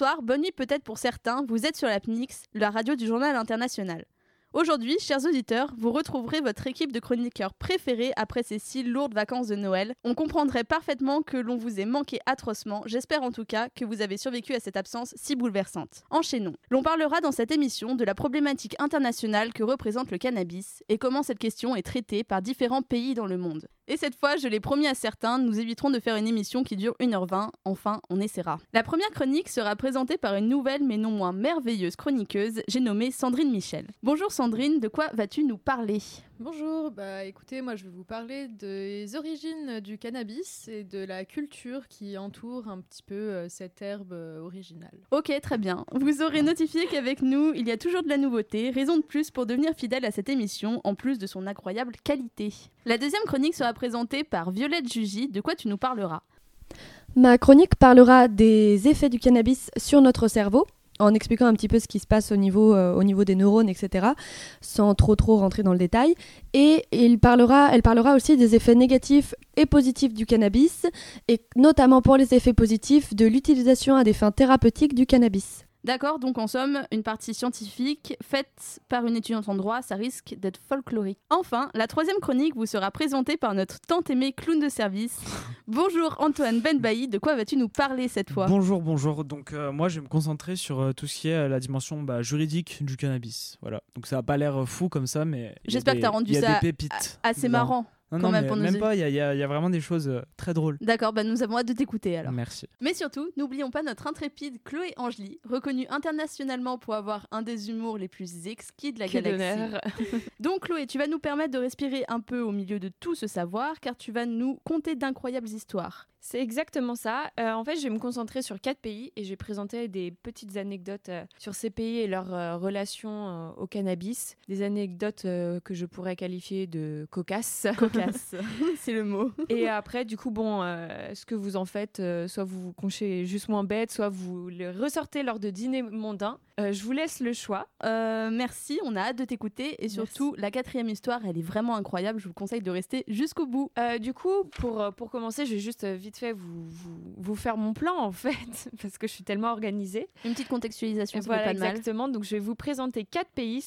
Bonsoir, bonne nuit peut-être pour certains, vous êtes sur la PNIX, la radio du journal international. Aujourd'hui, chers auditeurs, vous retrouverez votre équipe de chroniqueurs préférés après ces si lourdes vacances de Noël. On comprendrait parfaitement que l'on vous ait manqué atrocement, j'espère en tout cas que vous avez survécu à cette absence si bouleversante. Enchaînons. L'on parlera dans cette émission de la problématique internationale que représente le cannabis et comment cette question est traitée par différents pays dans le monde. Et cette fois, je l'ai promis à certains, nous éviterons de faire une émission qui dure 1h20. Enfin, on essaiera. La première chronique sera présentée par une nouvelle mais non moins merveilleuse chroniqueuse, j'ai nommé Sandrine Michel. Bonjour Sandrine, de quoi vas-tu nous parler? Bonjour, bah écoutez, moi je vais vous parler des origines du cannabis et de la culture qui entoure un petit peu euh, cette herbe euh, originale. Ok, très bien. Vous aurez notifié qu'avec nous, il y a toujours de la nouveauté, raison de plus pour devenir fidèle à cette émission, en plus de son incroyable qualité. La deuxième chronique sera présentée par Violette Jugy, de quoi tu nous parleras? Ma chronique parlera des effets du cannabis sur notre cerveau en expliquant un petit peu ce qui se passe au niveau, euh, des neurones, etc., sans trop trop rentrer dans le détail. Et il parlera, elle parlera aussi des effets négatifs et positifs du cannabis, et notamment pour les effets positifs de l'utilisation à des fins thérapeutiques du cannabis. D'accord, donc en somme, une partie scientifique faite par une étudiante en droit, ça risque d'être folklorique. Enfin, la troisième chronique vous sera présentée par notre tant aimé clown de service. bonjour Antoine Benbaï, de quoi vas-tu nous parler cette fois? Bonjour, bonjour. Donc euh, moi, je vais me concentrer sur euh, tout ce qui est euh, la dimension bah, juridique du cannabis. Voilà. Donc ça n'a pas l'air fou comme ça, mais J'espère que tu as rendu ça assez marrant. Non, quand non, même mais pour nos même audi- pas. Il y, a- y y vraiment des choses euh, très drôles. D'accord, bah nous avons hâte de t'écouter alors. Merci. Mais surtout, n'oublions pas notre intrépide Chloé Angely, reconnue internationalement pour avoir un des humours les plus exquis de la Quel galaxie. honneur. Donc Chloé, tu vas nous permettre de respirer un peu au milieu de tout ce savoir, car tu vas nous conter d'incroyables histoires. C'est exactement ça. Euh, en fait, je vais me concentrer sur quatre pays et je vais présenter des petites anecdotes euh, sur ces pays et leur euh, relation euh, au cannabis. Des anecdotes que je pourrais qualifier de cocasses. Cocasse, c'est le mot. et après, du coup, bon, ce que vous en faites, soit vous vous conchez juste moins bête, soit vous le ressortez lors de dîners mondains. Euh, je vous laisse le choix. Euh, merci, on a hâte de t'écouter et surtout la quatrième histoire, elle est vraiment incroyable. Je vous conseille de rester jusqu'au bout. Euh, du coup, pour, pour commencer, je vais juste vite fait vous, vous, vous faire mon plan, en fait, parce que je suis tellement organisée. Une petite contextualisation, ça Voilà, pas de mal. exactement. Donc, je vais vous présenter quatre pays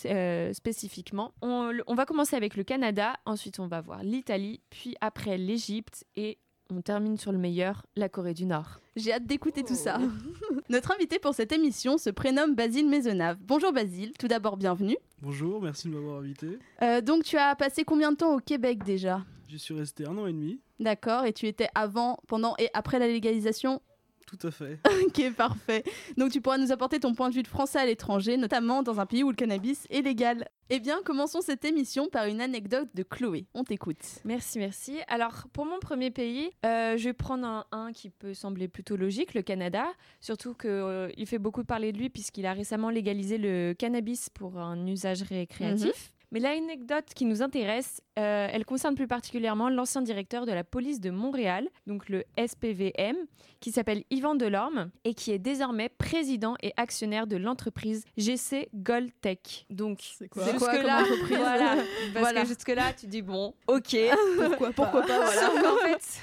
spécifiquement. On, on va commencer avec le Canada, ensuite on va voir l'Italie, puis après l'Égypte et on termine sur le meilleur, la Corée du Nord. J'ai hâte d'écouter tout ça. Notre invité pour cette émission se prénomme Basile Maisonnave. Bonjour Basile, tout d'abord bienvenue. Bonjour, merci de m'avoir invité. Euh, donc tu as passé combien de temps au Québec déjà? J'y suis resté un an et demi. D'accord, et tu étais avant, pendant et après la légalisation Tout à fait. Ok, parfait. Donc tu pourras nous apporter ton point de vue de français à l'étranger, notamment dans un pays où le cannabis est légal. Eh bien, commençons cette émission par une anecdote de Chloé. On t'écoute. Merci, merci. Alors, pour mon premier pays, euh, je vais prendre un, un qui peut sembler plutôt logique, le Canada. Surtout qu'il fait beaucoup parler de lui puisqu'il a récemment légalisé le cannabis pour un usage récréatif. Mais l'anecdote qui nous intéresse, euh, elle concerne plus particulièrement l'ancien directeur de la police de Montréal, donc le SPVM, qui s'appelle Yvan Delorme et qui est désormais président et actionnaire de l'entreprise GC Goldtech. Donc, C'est quoi C'est quoi comme jusque-là, entreprise voilà, parce Voilà. que jusque-là, tu dis bon, ok, Pourquoi pas Pourquoi pas, voilà. Sauf qu'en fait,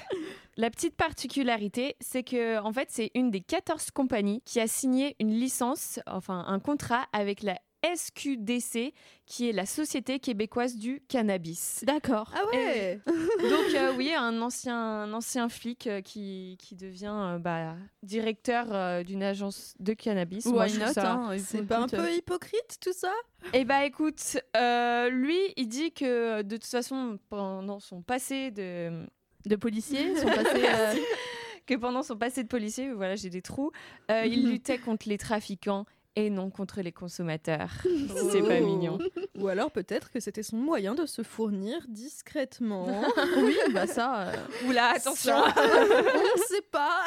la petite particularité, c'est que en fait, c'est une des 14 compagnies qui a signé une licence, enfin un contrat avec la SQDC, qui est la Société québécoise du cannabis. D'accord. Ah ouais Donc euh, oui, un ancien, un ancien flic euh, qui, qui devient euh, bah, directeur euh, d'une agence de cannabis. Moi, Why je trouve not ça- hein, C'est pas un peu hypocrite tout ça? Eh bah écoute, euh, lui, il dit que de toute façon, pendant son passé de, de euh, que pendant son passé de policier, voilà, j'ai des trous, euh, il luttait contre les trafiquants et non contre les consommateurs. C'est pas Oh. mignon. Ou alors peut-être que c'était son moyen de se fournir discrètement. oui, bah ça. euh, Oula, attention Ça, on ne sait pas.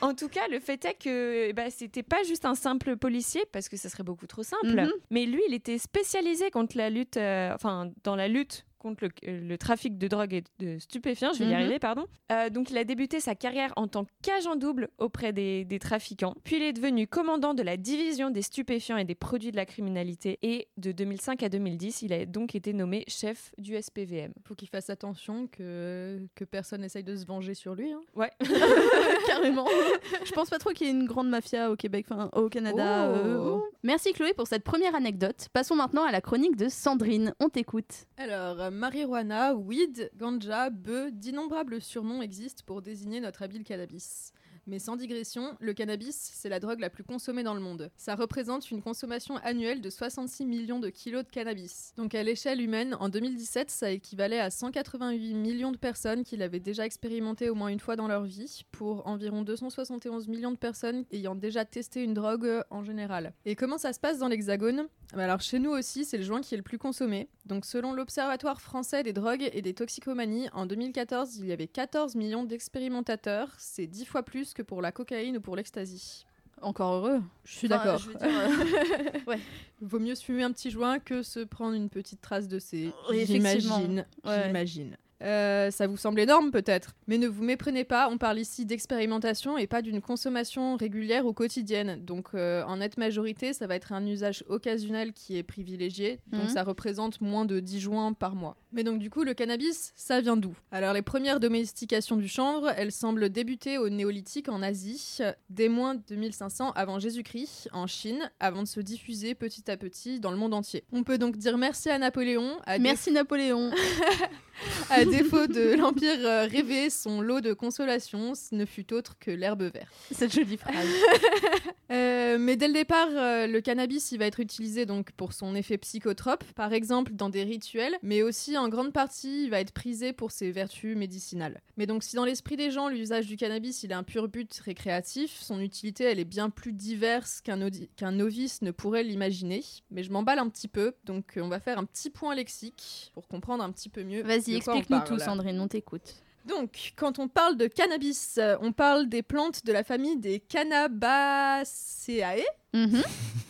En tout cas, le fait est que ben, c'était pas juste un simple policier, parce que ça serait beaucoup trop simple, Mhm. mais lui, il était spécialisé contre la lutte, euh, enfin, dans la lutte contre le, euh, le trafic de drogue et de stupéfiants. Je vais y Mhm. arriver, pardon. Euh, donc, il a débuté sa carrière en tant qu'agent double auprès des, des trafiquants. Puis, il est devenu commandant de la division des stupéfiants et des produits de la criminalité. Et de 2005 à 2010, il a donc été nommé chef du SPVM. Faut qu'il fasse attention que, que personne essaye de se venger sur lui. hein. Ouais. Carrément. Je pense pas trop qu'il y ait une grande mafia au Québec, enfin au Canada. Oh. euh. Merci Chloé pour cette première anecdote. Passons maintenant à la chronique de Sandrine. On t'écoute. Alors, marijuana, weed, ganja, bœuf, d'innombrables surnoms existent pour désigner notre habile cannabis. Mais sans digression, le cannabis, c'est la drogue la plus consommée dans le monde. Ça représente une consommation annuelle de 66 millions de kilos de cannabis. Donc à l'échelle humaine, en 2017, ça équivalait à 188 millions de personnes qui l'avaient déjà expérimenté au moins une fois dans leur vie, pour environ 271 millions de personnes ayant déjà testé une drogue euh, en général. Et comment ça se passe dans l'Hexagone? Bah alors chez nous aussi, c'est le joint qui est le plus consommé. Donc selon l'Observatoire français des drogues et des toxicomanies, en 2014, il y avait 14 millions d'expérimentateurs. C'est 10 fois plus que pour la cocaïne ou pour l'ecstasy. Encore heureux. Je suis Enfin, d'accord. euh, Vaut mieux se fumer un petit joint que se prendre une petite trace de ces. J'imagine. J'imagine. Euh, ça vous semble énorme peut-être, mais ne vous méprenez pas, on parle ici d'expérimentation et pas d'une consommation régulière ou quotidienne. Donc euh, en nette majorité, ça va être un usage occasionnel qui est privilégié, donc Mhm. ça représente moins de 10 joints par mois. Mais donc du coup, le cannabis, ça vient d'où? Alors les premières domestications du chanvre, elles semblent débuter au néolithique en Asie, dès moins de 2500 avant Jésus-Christ, en Chine, avant de se diffuser petit à petit dans le monde entier. On peut donc dire merci à Napoléon, à Merci Napoléon. à défaut de l'Empire euh, rêvé, son lot de consolation ce ne fut autre que l'herbe verte. Cette jolie phrase. Euh, mais dès le départ, euh, le cannabis il va être utilisé donc pour son effet psychotrope, par exemple dans des rituels, mais aussi en grande partie il va être prisé pour ses vertus médicinales. Mais donc si dans l'esprit des gens l'usage du cannabis il est un pur but récréatif, son utilité elle est bien plus diverse qu'un novice ne pourrait l'imaginer. Mais je m'emballe un petit peu, donc on va faire un petit point lexique pour comprendre un petit peu mieux. Vas-y, de tout. Sandrine, on t'écoute. Donc, quand on parle de cannabis, euh, on parle des plantes de la famille des Cannabaceae. Mhm.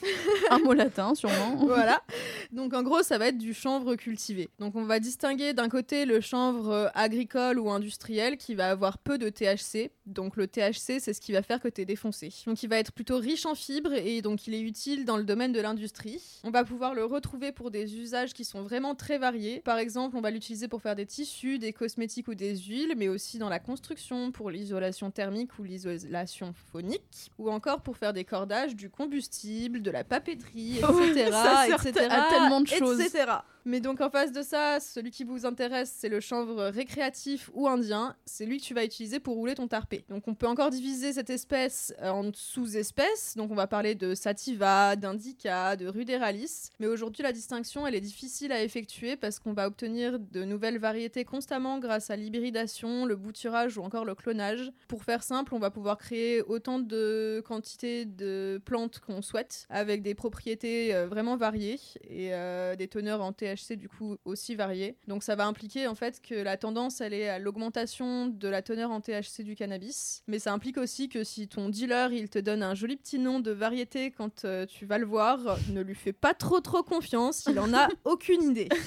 Un mot latin, sûrement. voilà. Donc, en gros, ça va être du chanvre cultivé. Donc, on va distinguer d'un côté le chanvre euh, agricole ou industriel qui va avoir peu de THC. Donc, le THC, c'est ce qui va faire que tu es défoncé. Donc, il va être plutôt riche en fibres et donc il est utile dans le domaine de l'industrie. On va pouvoir le retrouver pour des usages qui sont vraiment très variés. Par exemple, on va l'utiliser pour faire des tissus, des cosmétiques ou des huiles, mais aussi dans la construction, pour l'isolation thermique ou l'isolation phonique, ou encore pour faire des cordages, du combustible, de la papeterie, etc. Ça sert etc., à tellement de choses. etc. Mais donc en face de ça, celui qui vous intéresse, c'est le chanvre récréatif ou indien. C'est lui que tu vas utiliser pour rouler ton tarpé. Donc on peut encore diviser cette espèce euh, en sous-espèces. Donc on va parler de sativa, d'indica, de ruderalis. Mais aujourd'hui, la distinction, elle est difficile à effectuer parce qu'on va obtenir de nouvelles variétés constamment grâce à l'hybridation, le bouturage ou encore le clonage. Pour faire simple, on va pouvoir créer autant de quantités de plantes qu'on souhaite avec des propriétés euh, vraiment variées et euh, des teneurs en THC du coup aussi variées. Donc ça va impliquer en fait que la tendance elle est à l'augmentation de la teneur en THC du cannabis, mais ça implique aussi que si ton dealer il te donne un joli petit nom de variété quand euh, tu vas le voir, ne lui fais pas trop trop confiance, il en a aucune idée.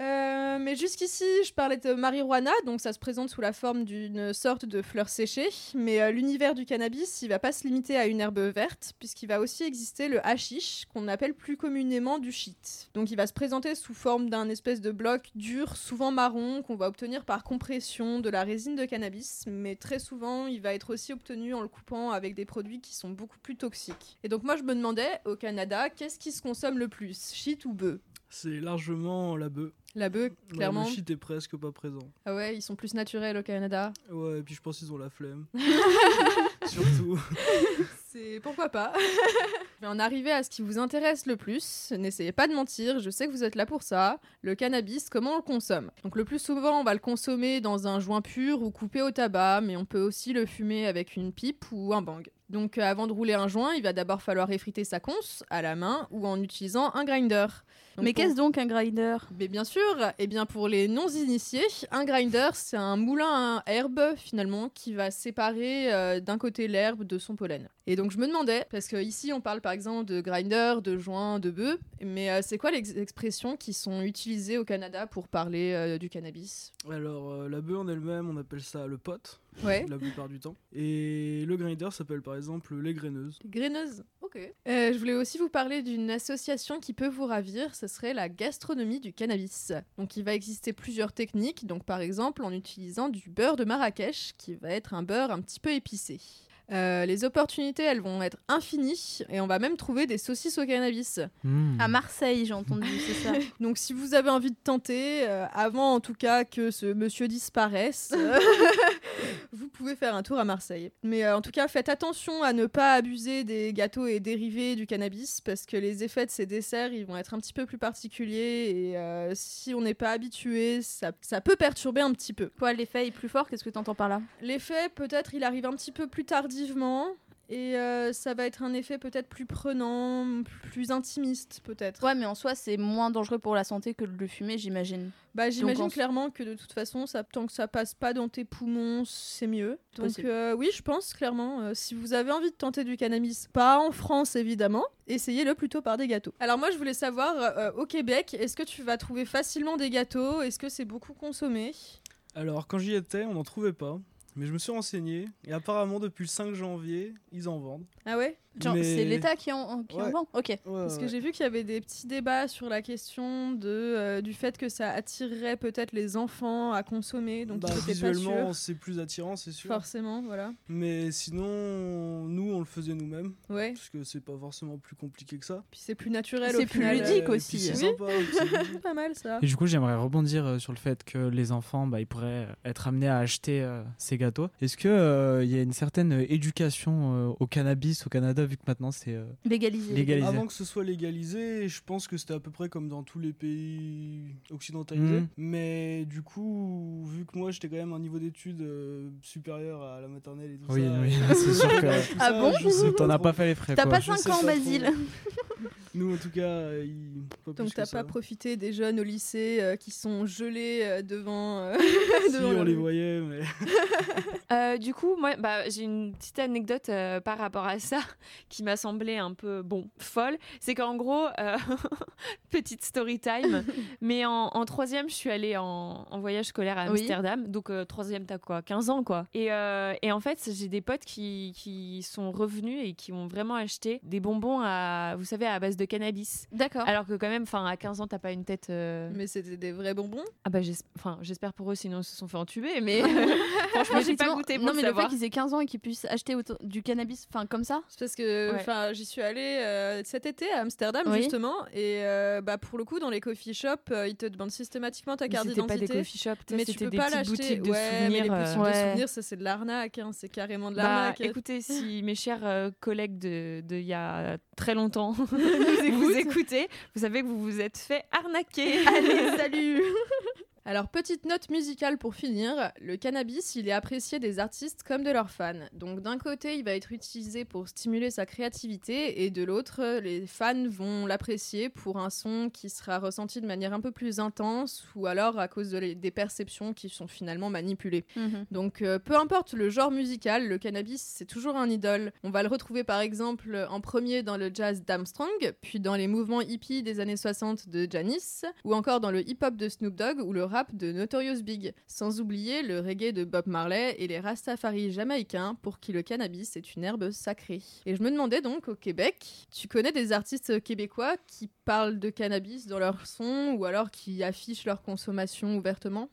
Euh, mais jusqu'ici, je parlais de marijuana, donc ça se présente sous la forme d'une sorte de fleur séchée. Mais euh, l'univers du cannabis, il va pas se limiter à une herbe verte, puisqu'il va aussi exister le hashish, qu'on appelle plus communément du shit. Donc il va se présenter sous forme d'un espèce de bloc dur, souvent marron, qu'on va obtenir par compression de la résine de cannabis, mais très souvent, il va être aussi obtenu en le coupant avec des produits qui sont beaucoup plus toxiques. Et donc moi, je me demandais, au Canada, qu'est-ce qui se consomme le plus, shit ou bœuf? C'est largement la bœuf. La bœuf, clairement. Le shit est presque pas présent. Ah ouais, ils sont plus naturels au Canada. Ouais, et puis je pense qu'ils ont la flemme. Surtout. C'est pourquoi pas. Je vais en arriver à ce qui vous intéresse le plus. N'essayez pas de mentir, je sais que vous êtes là pour ça. Le cannabis, comment on le consomme? Donc le plus souvent, on va le consommer dans un joint pur ou coupé au tabac, mais on peut aussi le fumer avec une pipe ou un bang. Donc euh, avant de rouler un joint, il va d'abord falloir effriter sa conce à la main ou en utilisant un grinder. Donc, Mais pour- qu'est-ce donc un grinder? Mais bien sûr, et bien pour les non-initiés, un grinder, c'est un moulin à herbe finalement qui va séparer euh, d'un côté l'herbe de son pollen. Et donc Donc je me demandais, parce que ici on parle par exemple de grinder, de joint, de bœuf, mais euh, c'est quoi les ex- expressions qui sont utilisées au Canada pour parler euh, du cannabis? Alors, euh, la bœuf en elle-même, on appelle ça le pote, Ouais. la plupart du temps. Et le grinder s'appelle par exemple les graineuses. Graineuse. Ok. Euh, je voulais aussi vous parler d'une association qui peut vous ravir, ce serait la gastronomie du cannabis. Donc il va exister plusieurs techniques, donc par exemple en utilisant du beurre de Marrakech, qui va être un beurre un petit peu épicé. Euh, les opportunités, elles vont être infinies, et on va même trouver des saucisses au cannabis. Hmm. À Marseille, j'ai entendu, c'est ça. Donc si vous avez envie de tenter, euh, avant en tout cas que ce monsieur disparaisse, euh, vous pouvez faire un tour à Marseille. Mais euh, en tout cas, faites attention à ne pas abuser des gâteaux et dérivés du cannabis parce que les effets de ces desserts, ils vont être un petit peu plus particuliers et euh, si on n'est pas habitué, ça, ça peut perturber un petit peu. Quoi, l'effet est plus fort? Qu'est-ce que t'entends par là? L'effet, peut-être, il arrive un petit peu plus tardivement. Et euh, ça va être un effet peut-être plus prenant, plus intimiste peut-être. Ouais, mais en soi, c'est moins dangereux pour la santé que de le fumer, j'imagine. Bah, j'imagine en- clairement que de toute façon, ça, tant que ça passe pas dans tes poumons, c'est mieux. Donc euh, oui, je pense clairement, euh, si vous avez envie de tenter du cannabis, pas en France évidemment, essayez-le plutôt par des gâteaux. Alors moi, je voulais savoir, euh, au Québec, est-ce que tu vas trouver facilement des gâteaux? Est-ce que c'est beaucoup consommé? Alors, quand j'y étais, on n'en trouvait pas. Mais je me suis renseigné. Et apparemment, depuis le 5 janvier, ils en vendent. Ah ouais? Genre, Mais- c'est l'État qui en, qui en Ouais. vend? Ok. Ouais, Parce que ouais. j'ai vu qu'il y avait des petits débats sur la question de, euh, du fait que ça attirerait peut-être les enfants à consommer, donc Bah, visuellement, c'est plus attirant, c'est sûr. Forcément, voilà. Mais sinon, nous, on le faisait nous-mêmes. Ouais. Parce que c'est pas forcément plus compliqué que ça. Puis c'est plus naturel C'est au plus final. ludique aussi. C'est Oui. sympa. c'est ludique. Pas mal ça. Et du coup, j'aimerais rebondir euh, sur le fait que les enfants, bah, ils pourraient être amenés à acheter euh, ces gâteaux. Est-ce que euh, il y a une certaine euh, éducation euh, au cannabis au Canada, vu que maintenant c'est euh, Légalisé. légalisé? Avant que ce soit légalisé, je pense que c'était à peu près comme dans tous les pays occidentalisés. Mhm. Mais du coup, vu que moi j'étais quand même à un niveau d'études euh, supérieur à la maternelle et tout Oui, ça. oui, c'est sûr que Ah ça, bon? t'en as pas fait les frais. T'as pas je 5 sais ans, Basile trop. Nous, en tout cas, euh, il- pas Donc t'as pas profité des jeunes au lycée euh, qui sont gelés euh, devant. euh, Si, devant on les voyait, mais. Euh, du coup, moi, bah, j'ai une petite anecdote euh, par rapport à ça qui m'a semblé un peu, bon, folle. C'est qu'en gros, euh, petite story time, mais en, en troisième, je suis allée en, en voyage scolaire à Oui. Amsterdam. Donc, euh, troisième, t'as quoi 15 ans, quoi. Et, euh, et en fait, j'ai des potes qui, qui sont revenus et qui ont vraiment acheté des bonbons à, vous savez, à base de cannabis. D'accord. Alors que quand même, enfin, à 15 ans, t'as pas une tête... euh, Mais c'était des vrais bonbons. Ah bah, j'es- enfin, j'espère pour eux, sinon ils se sont fait entuber, mais franchement, Mais j'ai pas effectivement, goûté pour non, mais le savoir. fait qu'ils aient 15 ans et qu'ils puissent acheter du cannabis, enfin comme ça, C'est parce que Ouais. enfin j'y suis allée euh, cet été à Amsterdam Oui. justement et euh, bah pour le coup dans les coffee shops euh, ils te demandent systématiquement ta Mais carte c'était pas des d'identité. coffee shops, mais tu c'était peux des pas petites l'acheter. boutiques de ouais, mais les souvenirs. boutiques euh, de Ouais. souvenirs, ça c'est de l'arnaque, hein, c'est carrément de Bah, l'arnaque. écoutez, si mes chers euh, collègues de de il y a très longtemps vous, écoutez, vous savez que vous vous êtes fait arnaquer. Allez, salut Alors, petite note musicale pour finir, le cannabis, il est apprécié des artistes comme de leurs fans. Donc, d'un côté, il va être utilisé pour stimuler sa créativité, et de l'autre, les fans vont l'apprécier pour un son qui sera ressenti de manière un peu plus intense, ou alors à cause de les- des perceptions qui sont finalement manipulées. Donc, euh, peu importe le genre musical, le cannabis, c'est toujours un idole. On va le retrouver par exemple en premier dans le jazz d'Armstrong, puis dans les mouvements hippies des années 60 de Janis, ou encore dans le hip-hop de Snoop Dogg ou le rap de Notorious Big. Sans oublier le reggae de Bob Marley et les Rastafari jamaïcains pour qui le cannabis est une herbe sacrée. Et je me demandais donc au Québec, tu connais des artistes québécois qui parlent de cannabis dans leurs sons ou alors qui affichent leur consommation ouvertement?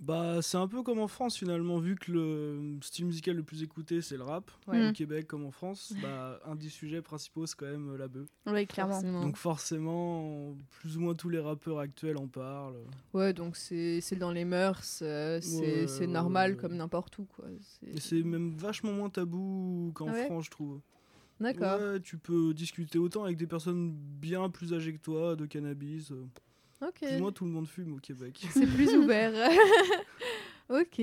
Bah, c'est un peu comme en France finalement, vu que le style musical le plus écouté c'est le rap, Ouais. Mm. au Québec comme en France, bah, un des sujets principaux c'est quand même euh, la bœuf. Oui, clairement. Forcément. Donc forcément, plus ou moins tous les rappeurs actuels en parlent. Ouais, donc c'est dans les mœurs, euh, c'est Ouais, c'est ouais, normal ouais. comme n'importe où, quoi. C'est- Et c'est même vachement moins tabou qu'en Ah ouais France, je trouve. D'accord. Ouais, tu peux discuter autant avec des personnes bien plus âgées que toi de cannabis. euh. Ok. Plus ou moins tout le monde fume au Québec. C'est plus ouvert. ok.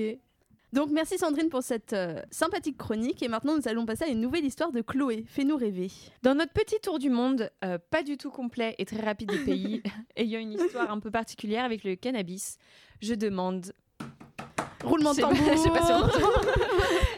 Donc merci Sandrine pour cette euh, sympathique chronique et maintenant nous allons passer à une nouvelle histoire de Chloé. Fais-nous rêver. Dans notre petit tour du monde, euh, pas du tout complet et très rapide des pays, ayant une histoire un peu particulière avec le cannabis, je demande Roulement de tambour. je sais pas si on entend.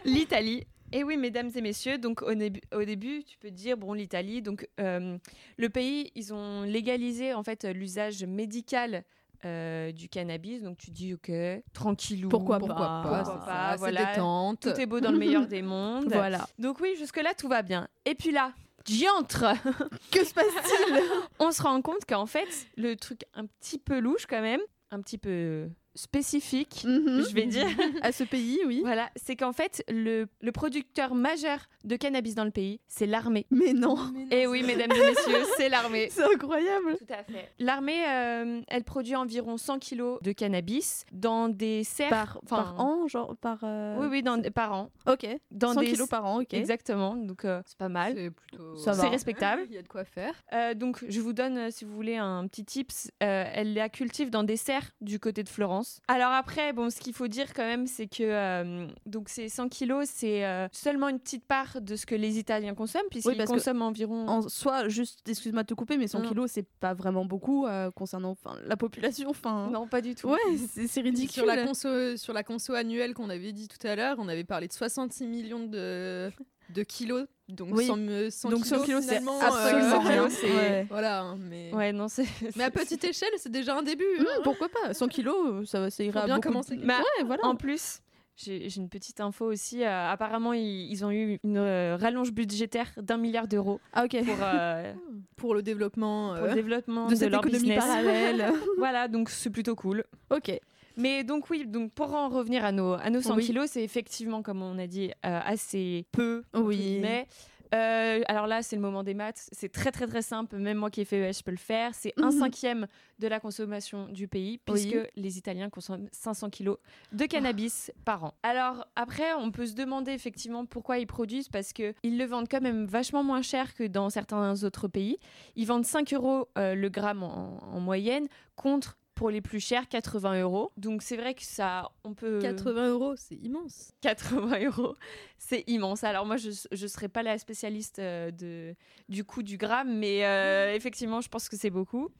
l'Italie Et oui, mesdames et messieurs, donc au, début, au début, tu peux dire, bon, l'Italie, donc euh, le pays, ils ont légalisé en fait l'usage médical euh, du cannabis, donc tu dis, ok, tranquillou. Pourquoi Pourquoi pas, pas, pourquoi pas, ça, voilà. Détente. Tout est beau dans le meilleur des mondes. Voilà. Donc oui, jusque-là, tout va bien. Et puis là, diantre Que se passe-t-il? On se rend compte qu'en fait, le truc un petit peu louche quand même, un petit peu spécifique, Mhm. je vais dire, À ce pays, oui. voilà, c'est qu'en fait, le, le producteur majeur de cannabis dans le pays, c'est l'armée. Mais non, Et oui, mesdames et messieurs, c'est l'armée. c'est incroyable. Tout à fait. L'armée, euh, elle produit environ 100 kilos de cannabis dans des serres. Par, an, genre par. euh, Oui, oui, dans, par an. Ok. Dans 100 des kilos par an, ok. Exactement, donc euh, c'est pas mal. C'est plutôt. C'est respectable. Il y a de quoi faire. Euh, donc, je vous donne, si vous voulez, un petit tips. Euh, elle la cultive dans des serres du côté de Florence. Alors après, bon, ce qu'il faut dire quand même, c'est que euh, donc ces 100 kilos, c'est euh, seulement une petite part de ce que les Italiens consomment, puisqu'ils que consomment environ. En soi, juste, excuse-moi de te couper, mais 100 Non. kilos, c'est pas vraiment beaucoup euh, concernant la population. Enfin, Non, pas du tout. ouais, c'est c'est ridicule. Sur la, conso, sur la conso annuelle qu'on avait dit tout à l'heure, on avait parlé de 66 millions de, de kilos. Donc Oui. 100, euh, 100 Donc 100 kilos, c'est finalement, absolument euh, rien. Ouais. Voilà, hein, mais... Ouais, non, c'est. mais à petite échelle, c'est déjà un début. Mmh, hein. pourquoi pas? 100 kilos, ça, va- ça ira Faut bien beaucoup. commencer. Bah, ouais, voilà. En plus, j'ai une petite info aussi. euh, apparemment, ils, ils ont eu une euh, rallonge budgétaire d'un milliard d'euros Ah, ok. pour, euh, Pour le développement. pour euh, le développement de de, cette leur économie business. parallèle. voilà, donc c'est plutôt cool. ok. Mais donc oui, donc pour en revenir à nos, à nos 100 Oui. kilos, c'est effectivement, comme on a dit, euh, assez peu. Oui. Mais alors là, c'est le moment des maths. C'est très très très simple. Même moi qui ai fait ES, je peux le faire. C'est un Mhm. cinquième de la consommation du pays, Oui. puisque les Italiens consomment 500 kilos de cannabis par an. Alors après, on peut se demander effectivement pourquoi ils produisent, parce que ils le vendent quand même vachement moins cher que dans certains autres pays. Ils vendent 5 euros euh, le gramme en, en moyenne, contre pour les plus chers 80 euros. Donc c'est vrai que ça, on peut 80 euros, c'est immense. 80 euros, c'est immense. Alors moi, je ne serais pas la spécialiste euh, de, du coût du gramme, mais euh, effectivement, je pense que c'est beaucoup.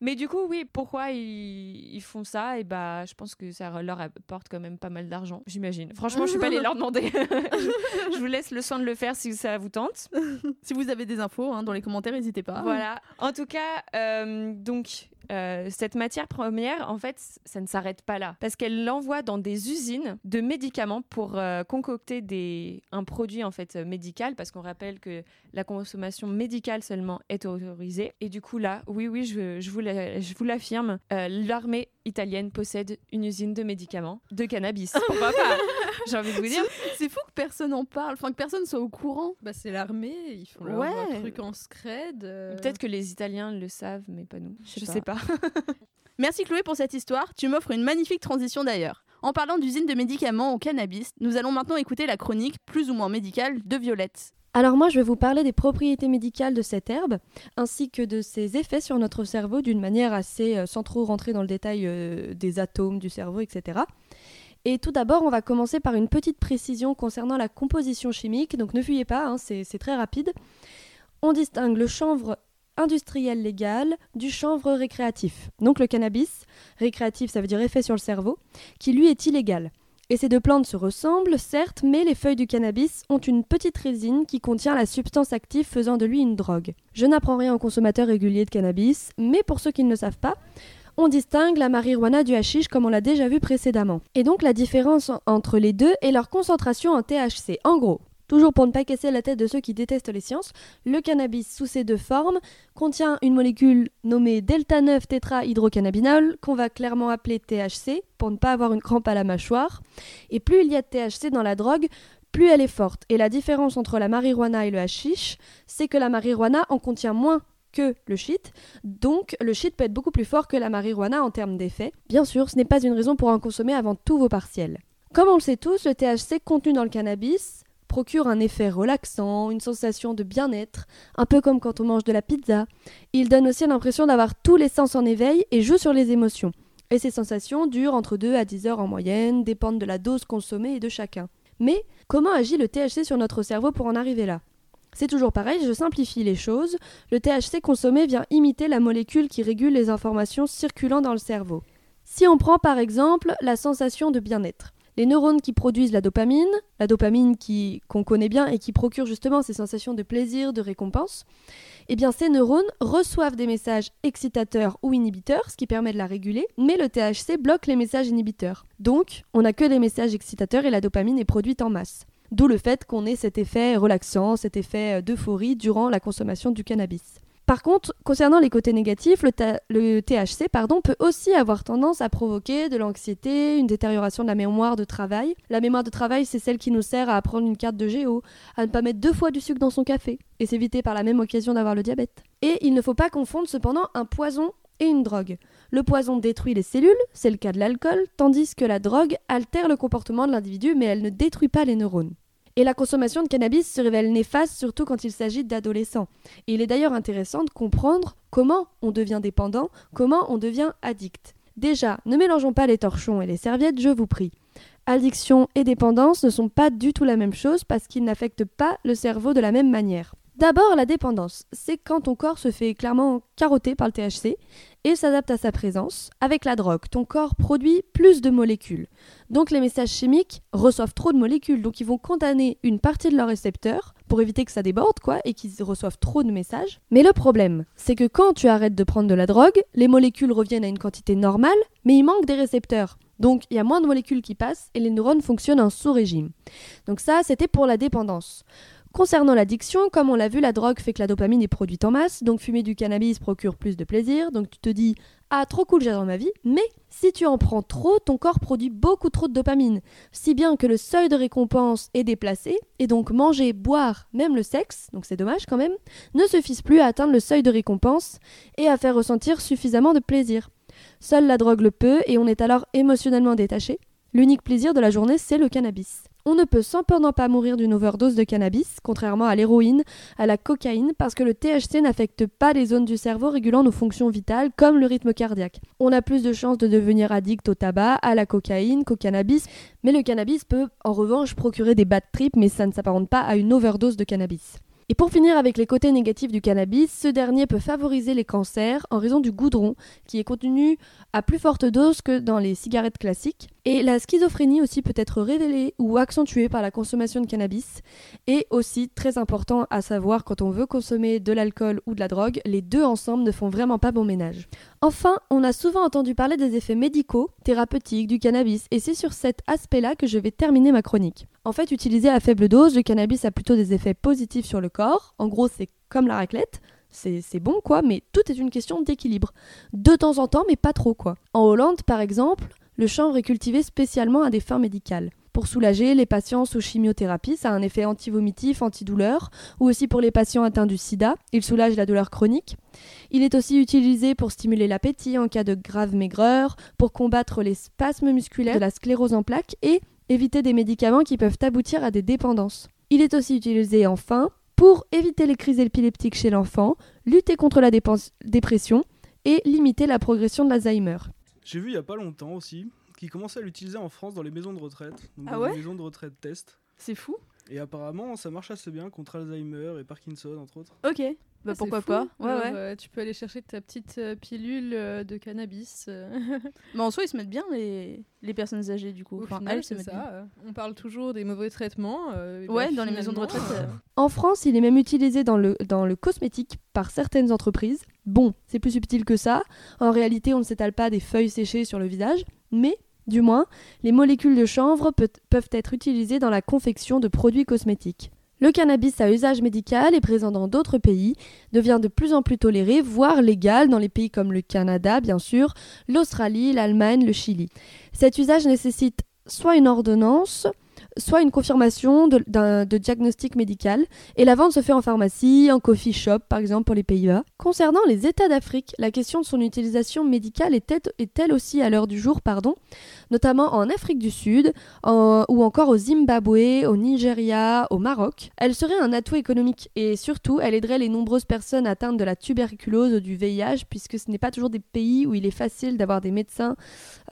Mais du coup, oui, pourquoi ils, ils font ça? Et bah, je pense que ça leur apporte quand même pas mal d'argent, j'imagine. Franchement, je suis pas allée leur demander. je, je vous laisse le soin de le faire si ça vous tente. Si vous avez des infos hein, dans les commentaires, n'hésitez pas. Voilà. En tout cas, euh, donc euh, cette matière première, en fait, ça ne s'arrête pas là, parce qu'elle l'envoie dans des usines de médicaments pour euh, concocter des, un produit en fait euh, médical, parce qu'on rappelle que la consommation médicale seulement est autorisée. Et du coup là, oui, oui, je, je vous l'affirme, l'armée italienne possède une usine de médicaments de cannabis. Pourquoi pas J'ai envie de vous dire. C'est fou que personne n'en parle, enfin que personne soit au courant. Bah, c'est l'armée, ils font leur Ouais. truc en scred. euh. Peut-être que les Italiens le savent, mais pas nous. sais Je pas. sais pas. Merci Chloé pour cette histoire, tu m'offres une magnifique transition d'ailleurs. En parlant d'usine de médicaments au cannabis, nous allons maintenant écouter la chronique plus ou moins médicale de Violette. Alors moi, je vais vous parler des propriétés médicales de cette herbe, ainsi que de ses effets sur notre cerveau d'une manière assez, euh, sans trop rentrer dans le détail euh, des atomes du cerveau, etc. Et tout d'abord, on va commencer par une petite précision concernant la composition chimique, donc ne fuyez pas, hein, c'est très rapide. On distingue le chanvre industriel légal du chanvre récréatif. Donc le cannabis, récréatif ça veut dire effet sur le cerveau, qui lui est illégal. Et ces deux plantes se ressemblent, certes, mais les feuilles du cannabis ont une petite résine qui contient la substance active faisant de lui une drogue. Je n'apprends rien aux consommateurs réguliers de cannabis, mais pour ceux qui ne le savent pas, on distingue la marijuana du hashish comme on l'a déjà vu précédemment. Et donc la différence en- entre les deux est leur concentration en THC. En gros, toujours pour ne pas casser la tête de ceux qui détestent les sciences, le cannabis sous ces deux formes contient une molécule nommée delta 9 tétrahydrocannabinol qu'on va clairement appeler THC pour ne pas avoir une crampe à la mâchoire. Et plus il y a de THC dans la drogue, plus elle est forte. Et la différence entre la marijuana et le hashish, c'est que la marijuana en contient moins que le shit, donc le shit peut être beaucoup plus fort que la marijuana en termes d'effet. Bien sûr, ce n'est pas une raison pour en consommer avant tous vos partiels. Comme on le sait tous, le THC contenu dans le cannabis procure un effet relaxant, une sensation de bien-être, un peu comme quand on mange de la pizza. Il donne aussi l'impression d'avoir tous les sens en éveil et joue sur les émotions. Et ces sensations durent entre 2 à 10 heures en moyenne, dépendent de la dose consommée et de chacun. Mais comment agit le THC sur notre cerveau pour en arriver là? C'est toujours pareil, je simplifie les choses. Le THC consommé vient imiter la molécule qui régule les informations circulant dans le cerveau. Si on prend par exemple la sensation de bien-être. Les neurones qui produisent la dopamine, la dopamine qui qu'on connaît bien et qui procure justement ces sensations de plaisir, de récompense, eh bien ces neurones reçoivent des messages excitateurs ou inhibiteurs, ce qui permet de la réguler, mais le THC bloque les messages inhibiteurs. Donc, on n'a que des messages excitateurs et la dopamine est produite en masse. D'où le fait qu'on ait cet effet relaxant, cet effet euh, d'euphorie durant la consommation du cannabis. Par contre, concernant les côtés négatifs, le, THC peut aussi avoir tendance à provoquer de l'anxiété, une détérioration de la mémoire de travail. La mémoire de travail, c'est celle qui nous sert à apprendre une carte de géo, à ne pas mettre deux fois du sucre dans son café, et s'éviter par la même occasion d'avoir le diabète. Et il ne faut pas confondre cependant un poison et une drogue. Le poison détruit les cellules, c'est le cas de l'alcool, tandis que la drogue altère le comportement de l'individu, mais elle ne détruit pas les neurones. Et la consommation de cannabis se révèle néfaste surtout quand il s'agit d'adolescents. Il est d'ailleurs intéressant de comprendre comment on devient dépendant, comment on devient addict. Déjà, ne mélangeons pas les torchons et les serviettes, je vous prie. Addiction et dépendance ne sont pas du tout la même chose parce qu'ils n'affectent pas le cerveau de la même manière. D'abord, la dépendance, c'est quand ton corps se fait clairement carotter par le THC et s'adapte à sa présence. Avec la drogue, ton corps produit plus de molécules. Donc les messages chimiques reçoivent trop de molécules, donc ils vont condamner une partie de leurs récepteurs pour éviter que ça déborde, quoi, et qu'ils reçoivent trop de messages. Mais le problème, c'est que quand tu arrêtes de prendre de la drogue, les molécules reviennent à une quantité normale, mais il manque des récepteurs. Donc il y a moins de molécules qui passent et les neurones fonctionnent en sous-régime. Donc ça, c'était pour la dépendance. Concernant l'addiction, comme on l'a vu, la drogue fait que la dopamine est produite en masse, donc fumer du cannabis procure plus de plaisir, donc tu te dis ah trop cool j'adore ma vie, mais si tu en prends trop, ton corps produit beaucoup trop de dopamine, si bien que le seuil de récompense est déplacé, et donc manger, boire, même le sexe, donc c'est dommage quand même, ne suffisent plus à atteindre le seuil de récompense et à faire ressentir suffisamment de plaisir. Seule la drogue le peut et on est alors émotionnellement détaché. L'unique plaisir de la journée, c'est le cannabis. On ne peut cependant pas mourir d'une overdose de cannabis, contrairement à l'héroïne, à la cocaïne, parce que le THC n'affecte pas les zones du cerveau régulant nos fonctions vitales, comme le rythme cardiaque. On a plus de chances de devenir addict au tabac, à la cocaïne, qu'au cannabis, mais le cannabis peut en revanche procurer des bad trips, mais ça ne s'apparente pas à une overdose de cannabis. Et pour finir avec les côtés négatifs du cannabis, ce dernier peut favoriser les cancers en raison du goudron, qui est contenu à plus forte dose que dans les cigarettes classiques. Et la schizophrénie aussi peut être révélée ou accentuée par la consommation de cannabis. Et aussi, très important à savoir, quand on veut consommer de l'alcool ou de la drogue, les deux ensemble ne font vraiment pas bon ménage. Enfin, on a souvent entendu parler des effets médicaux, thérapeutiques du cannabis, et c'est sur cet aspect-là que je vais terminer ma chronique. En fait, utilisé à faible dose, le cannabis a plutôt des effets positifs sur le corps. En gros, c'est comme la raclette. C'est bon quoi, mais tout est une question d'équilibre. De temps en temps, mais pas trop quoi. En Hollande, par exemple, le chanvre est cultivé spécialement à des fins médicales. Pour soulager les patients sous chimiothérapie, ça a un effet antivomitif, antidouleur, ou aussi pour les patients atteints du sida, il soulage la douleur chronique. Il est aussi utilisé pour stimuler l'appétit en cas de grave maigreur, pour combattre les spasmes musculaires, de la sclérose en plaques et éviter des médicaments qui peuvent aboutir à des dépendances. Il est aussi utilisé enfin pour éviter les crises épileptiques chez l'enfant, lutter contre la dépression et limiter la progression de l'Alzheimer. J'ai vu il y a pas longtemps aussi qu'ils commençaient à l'utiliser en France dans les maisons de retraite. Donc Ah dans ouais? les maisons de retraite test. C'est fou. Et apparemment, ça marche assez bien contre Alzheimer et Parkinson, entre autres. Ok. Bah Ah, pourquoi fou. pas. Ouais, Alors, ouais. euh, tu peux aller chercher ta petite euh, pilule euh, de cannabis. Mais en soi, ils se mettent bien les, les personnes âgées du coup. Au Enfin, final, elles se c'est mettent ça. bien. On parle toujours des mauvais traitements. euh, Ouais, bah, dans les maisons de retraite, euh, En France, il est même utilisé dans le, dans le cosmétique par certaines entreprises. Bon, c'est plus subtil que ça. En réalité, on ne s'étale pas des feuilles séchées sur le visage, mais, du moins, les molécules de chanvre peuvent être utilisées dans la confection de produits cosmétiques. Le cannabis à usage médical est présent dans d'autres pays, devient de plus en plus toléré, voire légal dans les pays comme le Canada, bien sûr, l'Australie, l'Allemagne, le Chili. Cet usage nécessite soit une ordonnance, soit une confirmation de, diagnostic médical, et la vente se fait en pharmacie, en coffee shop par exemple pour les Pays-Bas. Concernant les États d'Afrique, la question de son utilisation médicale est, elle- est elle aussi à l'heure du jour, pardon, notamment en Afrique du Sud, ou encore au Zimbabwe, au Nigeria, au Maroc. Elle serait un atout économique et surtout elle aiderait les nombreuses personnes atteintes de la tuberculose ou du VIH puisque ce n'est pas toujours des pays où il est facile d'avoir des médecins,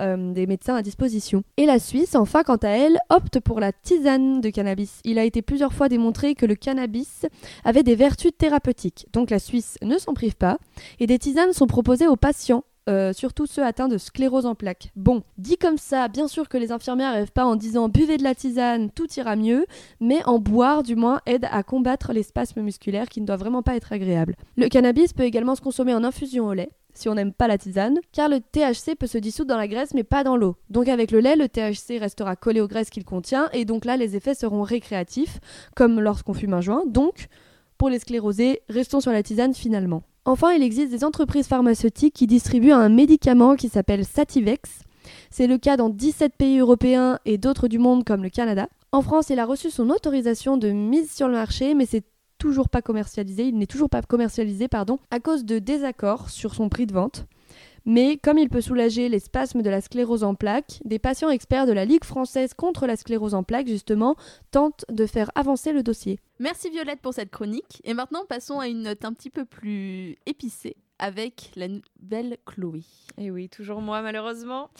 euh, des médecins à disposition. Et la Suisse, enfin, quant à elle, opte pour la tisane de cannabis. Il a été plusieurs fois démontré que le cannabis avait des vertus thérapeutiques. Donc la Suisse ne s'en prive pas et des tisanes sont proposées aux patients euh, surtout ceux atteints de sclérose en plaques. Bon, dit comme ça, bien sûr que les infirmières rêvent pas en disant buvez de la tisane, tout ira mieux, mais en boire du moins aide à combattre les spasmes musculaires qui ne doivent vraiment pas être agréables. Le cannabis peut également se consommer en infusion au lait si on n'aime pas la tisane, car le THC peut se dissoudre dans la graisse mais pas dans l'eau. Donc avec le lait, le THC restera collé aux graisses qu'il contient et donc là les effets seront récréatifs, comme lorsqu'on fume un joint. Donc, pour les sclérosés, restons sur la tisane finalement. Enfin, il existe des entreprises pharmaceutiques qui distribuent un médicament qui s'appelle Sativex. C'est le cas dans 17 pays européens et d'autres du monde comme le Canada. En France, il a reçu son autorisation de mise sur le marché, mais c'est toujours pas commercialisé, il n'est toujours pas commercialisé pardon, à cause de désaccords sur son prix de vente. Mais comme il peut soulager les spasmes de la sclérose en plaques, des patients experts de la Ligue française contre la sclérose en plaques justement tentent de faire avancer le dossier. Merci Violette pour cette chronique. Et maintenant, passons à une note un petit peu plus épicée avec la belle Chloé. Et oui, toujours moi malheureusement.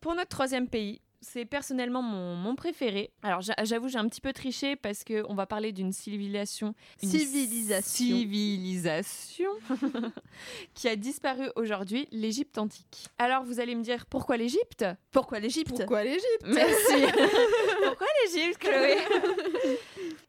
Pour notre troisième pays, c'est personnellement mon, mon, préféré. Alors j'avoue, j'ai un petit peu triché parce que on va parler d'une civilisation, civilisation, civilisation qui a disparu aujourd'hui, l'Égypte antique. Alors vous allez me dire pourquoi l'Égypte? Pourquoi l'Égypte? Pourquoi l'Égypte? Merci. pourquoi l'Égypte, Chloé?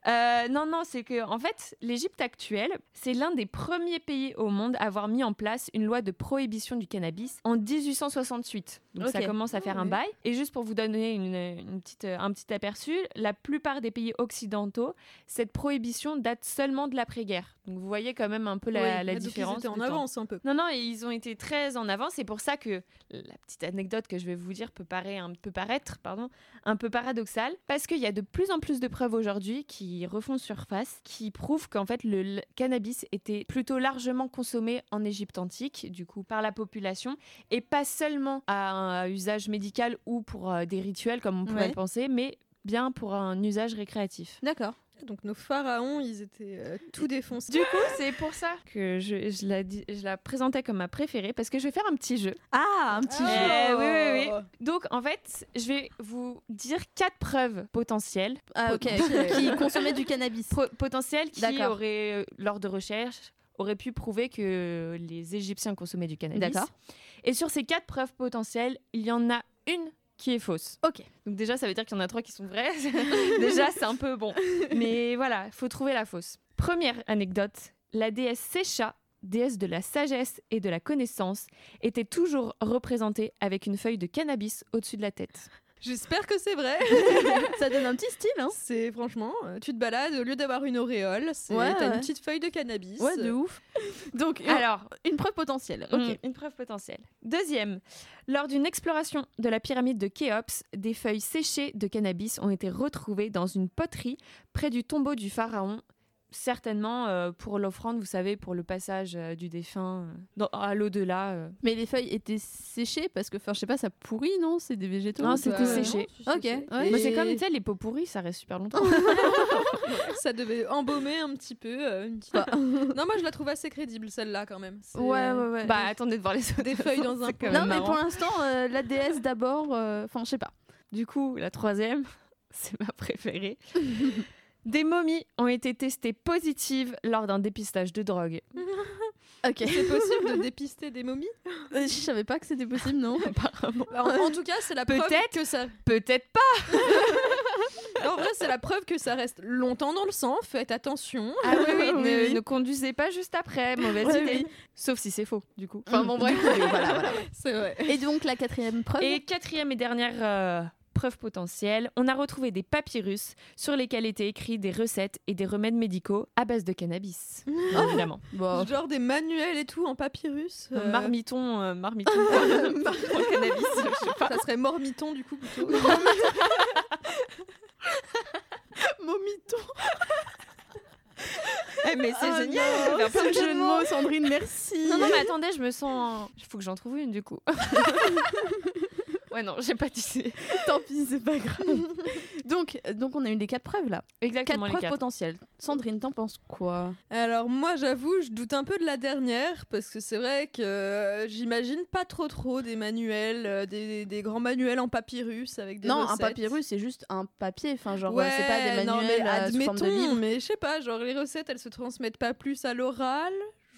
euh, non, non, c'est que en fait, l'Égypte actuelle, c'est l'un des premiers pays au monde à avoir mis en place une loi de prohibition du cannabis en 1868. Donc ça commence à faire un bail. Et juste pour vous donner une, petite, un petit aperçu, la plupart des pays occidentaux, cette prohibition date seulement de l'après-guerre. Donc vous voyez quand même un peu la, la différence. Ils étaient en avance un peu. Non, non, ils ont été très en avance. C'est pour ça que la petite anecdote que je vais vous dire peut, paraître, peut paraître pardon, un peu paradoxale. Parce qu'il y a de plus en plus de preuves aujourd'hui qui refont surface, qui prouvent qu'en fait le cannabis était plutôt largement consommé en Égypte antique, du coup par la population, et pas seulement à un usage médical ou pour euh, des rituels comme on pourrait le penser, mais bien pour un usage récréatif. D'accord. Donc nos pharaons, ils étaient euh, tout défoncés. Du coup, c'est pour ça que je, je, la, je, la, présentais comme ma préférée, parce que je vais faire un petit jeu. Ah, un petit jeu eh Oui, oui, oui. Donc, en fait, je vais vous dire quatre preuves potentielles. Ah, ok. qui consommaient du cannabis. potentielles qui auraient, euh, lors de recherches, auraient pu prouver que les Égyptiens consommaient du cannabis. D'accord. Et sur ces quatre preuves potentielles, il y en a une qui est fausse. Ok. Donc déjà, ça veut dire qu'il y en a trois qui sont vraies. déjà, c'est un peu bon. Mais voilà, il faut trouver la fausse. Première anecdote, la déesse Secha, déesse de la sagesse et de la connaissance, était toujours représentée avec une feuille de cannabis au-dessus de la tête. J'espère que c'est vrai. ça donne un petit style. Hein. C'est franchement, euh, tu te balades au lieu d'avoir une auréole, c'est t'as une petite feuille de cannabis. Ouais, de ouf. Donc, alors, une preuve potentielle. Ok, mm, une preuve potentielle. Deuxième, lors d'une exploration de la pyramide de Khéops, des feuilles séchées de cannabis ont été retrouvées dans une poterie près du tombeau du pharaon certainement euh, pour l'offrande, vous savez, pour le passage euh, du défunt euh, à l'au-delà. Mais les feuilles étaient séchées parce que, enfin, je sais pas, ça pourrit, non C'est des végétaux Non, c'était séché. ok. c'est comme, tu sais, les peaux pourries, ça reste super longtemps. ça devait embaumer un petit peu. non, moi, je la trouve assez crédible, celle-là, quand même. Ouais, ouais, ouais. Bah, attendez de voir les autres. Des feuilles dans un pot. Non, mais pour l'instant, la déesse d'abord, enfin, je sais pas. Du coup, la troisième, c'est ma préférée. Des momies ont été testées positives lors d'un dépistage de drogue. ok. C'est possible de dépister des momies? Euh, Je savais pas que c'était possible, non Apparemment. Bah, en, tout cas, c'est la preuve que ça. Peut-être pas. en vrai, c'est la preuve que ça reste longtemps dans le sang. Faites attention. Ah oui, oui, ne, conduisez pas juste après. Mauvaise idée. Sauf si c'est faux, du coup. Enfin bon, bref. voilà, voilà. C'est vrai. Et donc la quatrième preuve? Et quatrième et dernière. Euh, preuve potentielle, on a retrouvé des papyrus sur lesquels étaient écrits des recettes et des remèdes médicaux à base de cannabis. évidemment. Genre des manuels et tout en papyrus. Euh... Marmiton, euh, marmiton. cannabis, Ça serait mormiton du coup plutôt. Momiton. Eh, mais c'est oh génial! Un peu de jeu de mots, Sandrine, merci! Non, non, mais attendez, je me sens. Il faut que j'en trouve une du coup. Ouais, non, j'ai pas dit. Tant pis, c'est pas grave. donc, donc, on a eu des quatre preuves là. Exactement. Quatre preuves potentielles. Sandrine, t'en penses quoi? Alors, moi, j'avoue, je doute un peu de la dernière parce que c'est vrai que euh, j'imagine pas trop trop des manuels, euh, des, des, grands manuels en papyrus avec des. Non, un papyrus, c'est juste un papier. Enfin, genre, c'est pas des manuels. Non, mais admettons, mais je sais pas, genre, les recettes, elles se transmettent pas plus à l'oral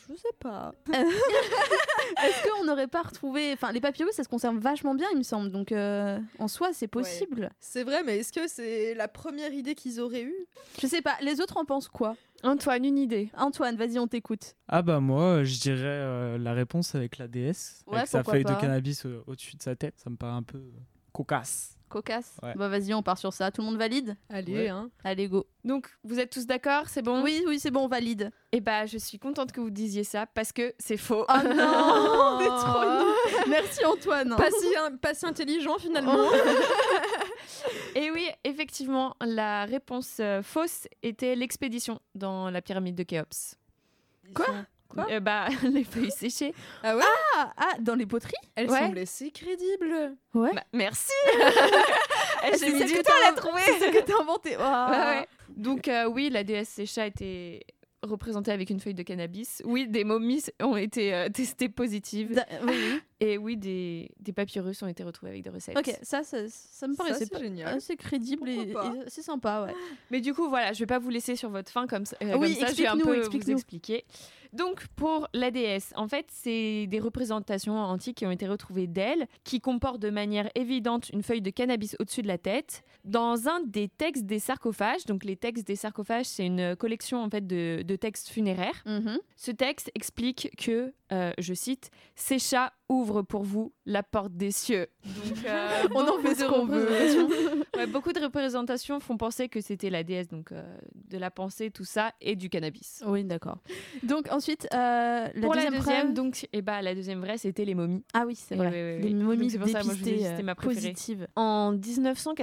Je sais pas. Est-ce qu'on n'aurait pas retrouvé. Enfin, les papyrus, ça se conserve vachement bien, il me semble. Donc, euh, en soi, c'est possible. C'est vrai, mais est-ce que c'est la première idée qu'ils auraient eue? Je sais pas. Les autres en pensent quoi? Antoine, une idée. Antoine, vas-y, on t'écoute. Ah bah moi, euh, je dirais euh, la réponse avec la déesse, Ouais, avec sa feuille pas. de cannabis au- au-dessus de sa tête. Ça me paraît un peu euh, cocasse. Cocasse. Ouais. Bah, vas-y, on part sur ça. Tout le monde valide Allez, Ouais. hein. Allez, go. Donc, vous êtes tous d'accord C'est bon? Oui, oui, c'est bon, on valide. Et bah, je suis contente que vous disiez ça parce que c'est faux. Oh non On est trop nuls. Merci, Antoine. Pas si, pas si intelligent finalement. Et oui, effectivement, la réponse euh, fausse était l'expédition dans la pyramide de Khéops. Quoi? Quoi Euh, Bah, les feuilles séchées. ah ouais Ah, ah, dans les poteries Elle Ouais. semblait si crédible. Ouais. Bah, merci J'ai mis du temps à la trouver C'est ce que t'as inventé. Waouh. Ouais, ouais. Donc euh, oui, la déesse Sécha était représentée avec une feuille de cannabis. Oui, des momies ont été euh, testées positives. Da- oui, oui. Et oui, des, des papyrus ont été retrouvés avec des recettes. Ok, ça, ça, ça me Ça, paraissait c'est pas- génial. assez crédible et, et c'est sympa, ouais. Mais du coup, voilà, je vais pas vous laisser sur votre faim comme ça. euh, Oui, comme ça, je vais un explique-nous, peu vous explique-nous. expliquer. Donc, pour la déesse, en fait, c'est des représentations antiques qui ont été retrouvées d'elle, qui comportent de manière évidente une feuille de cannabis au-dessus de la tête, dans un des textes des sarcophages. Donc, les textes des sarcophages, c'est une collection en fait de, de textes funéraires. Mhm. Ce texte explique que, euh, je cite, Ces chats ouvrent pour vous la porte des cieux. Donc, euh, On en fait ce qu'on veut. Ouais, beaucoup de représentations font penser que c'était la déesse donc euh, de la pensée, tout ça, et du cannabis. Oui, d'accord. Donc ensuite, la Pour deuxième, la deuxième, preuve- donc, et bah, la deuxième vraie, c'était les momies. Ah oui, c'est Eh vrai. Les momies Donc, c'est pour ça, moi, je ma préférée. En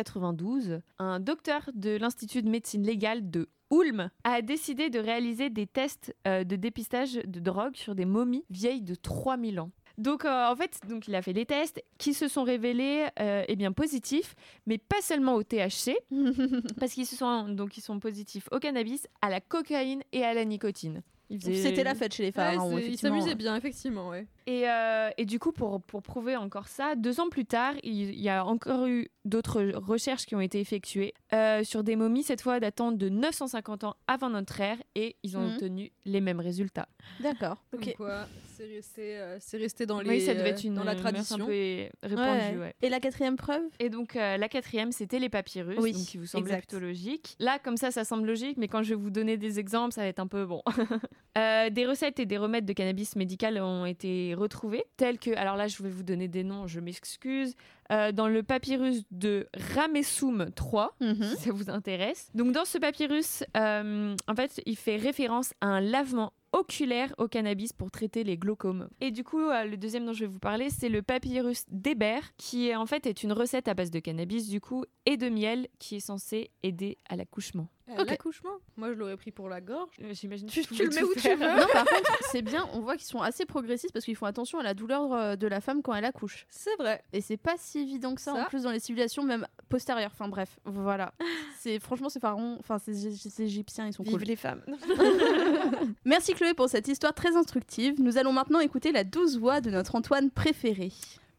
1992, un docteur de l'Institut de médecine légale de Ulm a décidé de réaliser des tests euh, de dépistage de drogue sur des momies vieilles de 3000 ans. Donc euh, en fait, donc il a fait les tests qui se sont révélés euh, eh bien positifs, mais pas seulement au THC, parce qu'ils sont donc ils sont positifs au cannabis, à la cocaïne et à la nicotine. C'était la fête chez les Ouais, pharaons, c'est- il effectivement. s'amusait bien, effectivement, ouais. Et, euh, et du coup, pour, pour prouver encore ça, deux ans plus tard, il, il y a encore eu d'autres recherches qui ont été effectuées euh, sur des momies, cette fois datant de 950 ans avant notre ère, et ils ont Mhm. obtenu les mêmes résultats. D'accord. Comme Ok. quoi, c'est resté, euh, c'est resté dans les, oui, ça devait euh, être une dans la mœurs tradition. un peu répandue. Ouais. ouais. Et la quatrième preuve? Et donc euh, la quatrième, c'était les papyrus, Oui, donc qui vous semblait exact. plutôt logique. Là, comme ça, ça semble logique, mais quand je vais vous donner des exemples, ça va être un peu bon. Euh, des recettes et des remèdes de cannabis médical ont été retrouvés, tels que, alors là, je vais vous donner des noms, je m'excuse. Euh, dans le papyrus de Ramessum 3, Mhm. si ça vous intéresse. Donc dans ce papyrus, euh, en fait, il fait référence à un lavement oculaire au cannabis pour traiter les glaucomes. Et du coup, euh, le deuxième dont je vais vous parler, c'est le papyrus d'Hébert, qui est, en fait est une recette à base de cannabis du coup et de miel qui est censé aider à l'accouchement. Euh, L'accouchement Moi, je l'aurais pris pour la gorge. Euh, J'imagine que Tu- tu, le mets où tu veux. Non, par contre, c'est bien, on voit qu'ils sont assez progressistes parce qu'ils font attention à la douleur de la femme quand elle accouche. C'est vrai. Et c'est pas si évident que ça, Ça. en plus dans les civilisations même postérieures. Enfin bref, voilà. C'est franchement ces pharaons, enfin ces, ces égyptiens, ils sont cool. Vive les femmes. Merci Chloé pour cette histoire très instructive. Nous allons maintenant écouter la douce voix de notre Antoine préféré.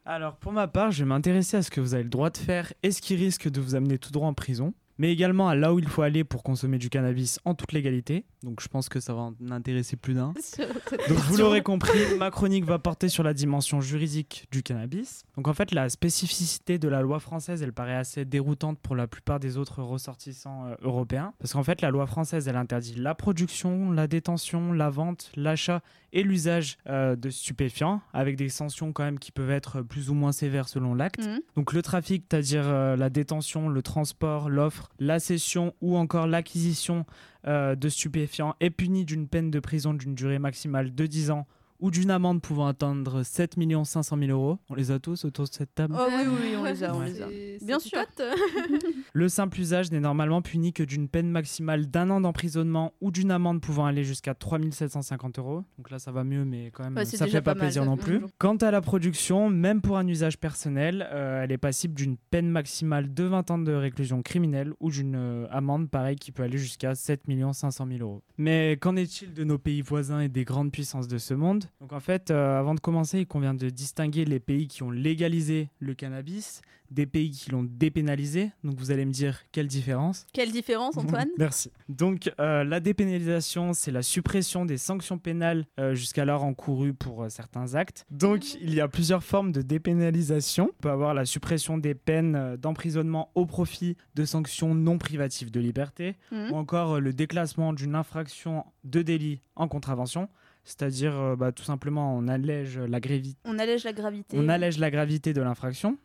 Alors pour ma part, je vais m'intéresser à ce que vous avez le droit de faire et ce qui risque de vous amener tout droit en prison, mais également à là où il faut aller pour consommer du cannabis en toute légalité. Donc je pense que ça va en intéresser plus d'un. Donc vous l'aurez compris, ma chronique va porter sur la dimension juridique du cannabis. Donc en fait, la spécificité de la loi française, elle paraît assez déroutante pour la plupart des autres ressortissants euh, européens. Parce qu'en fait, la loi française, elle interdit la production, la détention, la vente, l'achat et l'usage euh, de stupéfiants, avec des sanctions quand même qui peuvent être plus ou moins sévères selon l'acte. Mhm. Donc le trafic, c'est-à-dire euh, la détention, le transport, l'offre, la cession ou encore l'acquisition de stupéfiants est puni d'une peine de prison d'une durée maximale de 10 ans ou d'une amende pouvant atteindre 7 500 000 euros. On les a tous autour de cette table. Oh oui, oui, on les a, on les a. Bien sûr. Le simple usage n'est normalement puni que d'une peine maximale d'un an d'emprisonnement ou d'une amende pouvant aller jusqu'à 3 750 euros. Donc là, ça va mieux, mais quand même, Ouais, ça fait pas, pas mal, plaisir non plus. toujours. Quant à la production, même pour un usage personnel, euh, elle est passible d'une peine maximale de 20 ans de réclusion criminelle ou d'une euh, amende pareille qui peut aller jusqu'à 7 500 000 euros. Mais qu'en est-il de nos pays voisins et des grandes puissances de ce monde? Donc en fait, euh, avant de commencer, il convient de distinguer les pays qui ont légalisé le cannabis des pays qui l'ont dépénalisé. Donc vous allez me dire quelle différence Quelle différence, Antoine? Merci. Donc euh, la dépénalisation, c'est la suppression des sanctions pénales euh, jusqu'alors encourues pour certains actes. Donc il y a plusieurs formes de dépénalisation. On peut avoir la suppression des peines d'emprisonnement au profit de sanctions non privatives de liberté, Mhm. ou encore le déclassement d'une infraction de délit en contravention. C'est-à-dire, euh, bah, tout simplement, on allège la gravité On allège la gravité. on allège la gravité de l'infraction.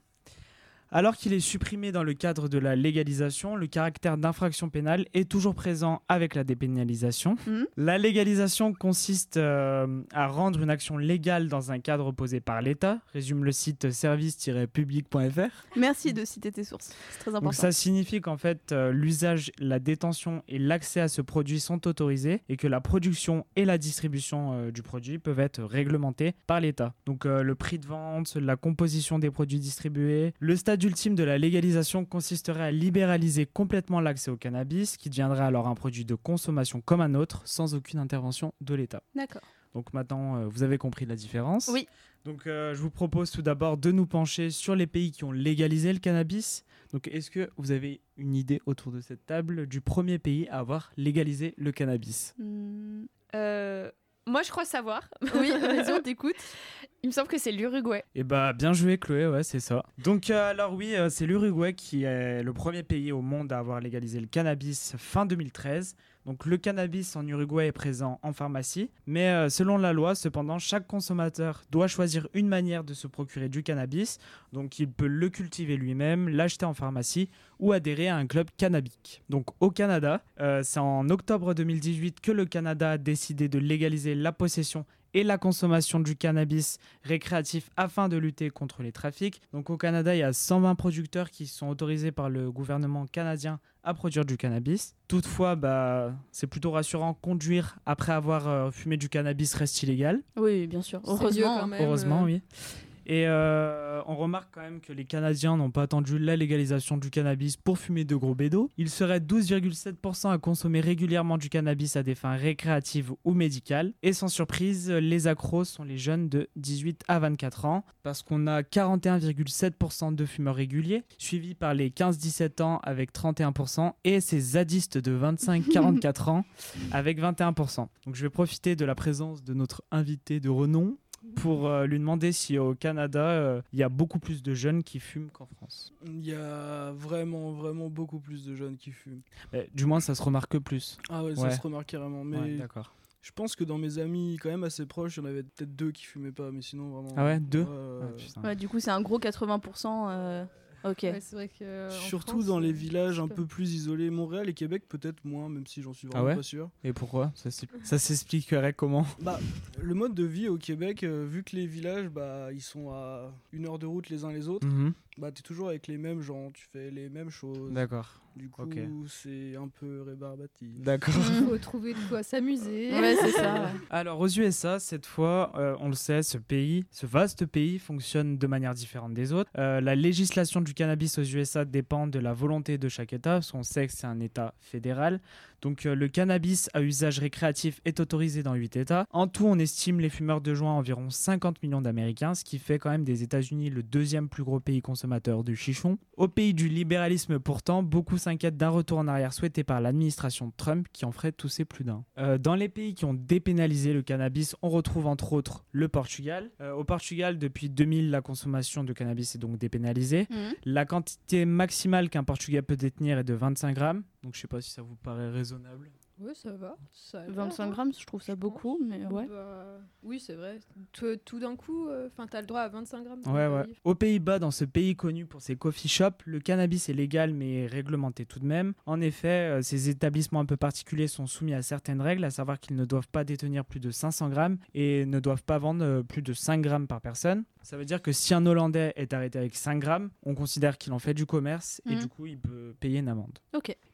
Alors qu'il est supprimé dans le cadre de la légalisation, le caractère d'infraction pénale est toujours présent avec la dépénalisation. Mhm. La légalisation consiste euh, à rendre une action légale dans un cadre posé par l'État, résume le site service-public.fr. Merci de citer tes sources. C'est très important. Donc ça signifie qu'en fait euh, l'usage, la détention et l'accès à ce produit sont autorisés et que la production et la distribution euh, du produit peuvent être réglementés par l'État. Donc euh, le prix de vente, la composition des produits distribués. Le stade ultime de la légalisation consisterait à libéraliser complètement l'accès au cannabis qui deviendrait alors un produit de consommation comme un autre sans aucune intervention de l'État. D'accord. Donc maintenant, euh, vous avez compris la différence. Oui. Donc euh, je vous propose tout d'abord de nous pencher sur les pays qui ont légalisé le cannabis. Donc est-ce que vous avez une idée autour de cette table du premier pays à avoir légalisé le cannabis? Hmm, Euh, moi, je crois savoir. Oui, vas-y, on t'écoute. Il me semble que c'est l'Uruguay. Eh bah bien joué Chloé, ouais c'est ça. Donc euh, alors oui, euh, c'est l'Uruguay qui est le premier pays au monde à avoir légalisé le cannabis fin 2013. Donc le cannabis en Uruguay est présent en pharmacie, mais euh, selon la loi, cependant, chaque consommateur doit choisir une manière de se procurer du cannabis. Donc il peut le cultiver lui-même, l'acheter en pharmacie ou adhérer à un club cannabique. Donc au Canada, euh, c'est en octobre 2018 que le Canada a décidé de légaliser la possession et la consommation du cannabis récréatif afin de lutter contre les trafics. Donc au Canada, il y a 120 producteurs qui sont autorisés par le gouvernement canadien à produire du cannabis. Toutefois, bah, c'est plutôt rassurant, conduire après avoir euh, fumé du cannabis reste illégal. Oui, bien sûr. Heureusement. quand même. Heureusement, euh, oui. Et euh, on remarque quand même que les Canadiens n'ont pas attendu la légalisation du cannabis pour fumer de gros bédos. Ils seraient 12,7% à consommer régulièrement du cannabis à des fins récréatives ou médicales. Et sans surprise, les accros sont les jeunes de 18 à 24 ans, parce qu'on a 41,7% de fumeurs réguliers, suivis par les 15-17 ans avec 31%, et ces zadistes de 25-44 ans avec 21%. Donc je vais profiter de la présence de notre invité de renom pour euh, lui demander si au Canada, euh, il y a beaucoup plus de jeunes qui fument qu'en France. Il y a vraiment, vraiment beaucoup plus de jeunes qui fument. Mais du moins, ça se remarque plus. Ah ouais, ça se remarque carrément. Mais Ouais, d'accord. je pense que dans mes amis, quand même assez proches, il y en avait peut-être deux qui fumaient pas, mais sinon vraiment. Ah ouais, deux Ah. Ouais, du coup, c'est un gros 80%. euh, Ok. ouais, c'est vrai que. euh, Surtout France, dans les euh, villages un peu plus isolés. Montréal et Québec, peut-être moins, même si j'en suis vraiment Ah ouais pas sûr. Et pourquoi? Ça s'expliquerait comment? Bah, le mode de vie au Québec, euh, vu que les villages, bah, ils sont à une heure de route les uns les autres, Mhm. Bah, t'es toujours avec les mêmes gens, tu fais les mêmes choses. D'accord. Du coup, c'est un peu rébarbatif. D'accord. Il faut trouver de quoi s'amuser. Ouais, c'est ça. Alors aux USA, cette fois, euh, on le sait, ce pays, ce vaste pays fonctionne de manière différente des autres. Euh, la législation du cannabis aux USA dépend de la volonté de chaque État, parce qu'on sait que c'est un État fédéral. Donc euh, le cannabis à usage récréatif est autorisé dans 8 États. En tout, on estime les fumeurs de joint à environ 50 millions d'Américains, ce qui fait quand même des États-Unis le deuxième plus gros pays consommateur de chichon. Au pays du libéralisme pourtant, beaucoup s'inquiètent d'un retour en arrière souhaité par l'administration Trump qui en ferait tousser plus d'un. Euh, dans les pays qui ont dépénalisé le cannabis, on retrouve entre autres le Portugal. Euh, au Portugal, depuis 2000, la consommation de cannabis est donc dépénalisée. Mhm. La quantité maximale qu'un Portugais peut détenir est de 25 grammes. Donc je sais pas si ça vous paraît raisonnable. Ouais, ça va. Ça a l'air, 25 hein. grammes, je trouve ça Je beaucoup, mais ouais. Bah, oui, c'est vrai. Tout, tout d'un coup, enfin, t'as le droit à 25 grammes. Ouais, ouais. Aux Pays-Bas, dans ce pays connu pour ses coffee shops, le cannabis est légal mais réglementé tout de même. En effet, euh, ces établissements un peu particuliers sont soumis à certaines règles, à savoir qu'ils ne doivent pas détenir plus de 500 grammes et ne doivent pas vendre euh, plus de 5 grammes par personne. Ça veut dire que si un Hollandais est arrêté avec 5 grammes, on considère qu'il en fait du commerce et Mhm. du coup il peut payer une amende.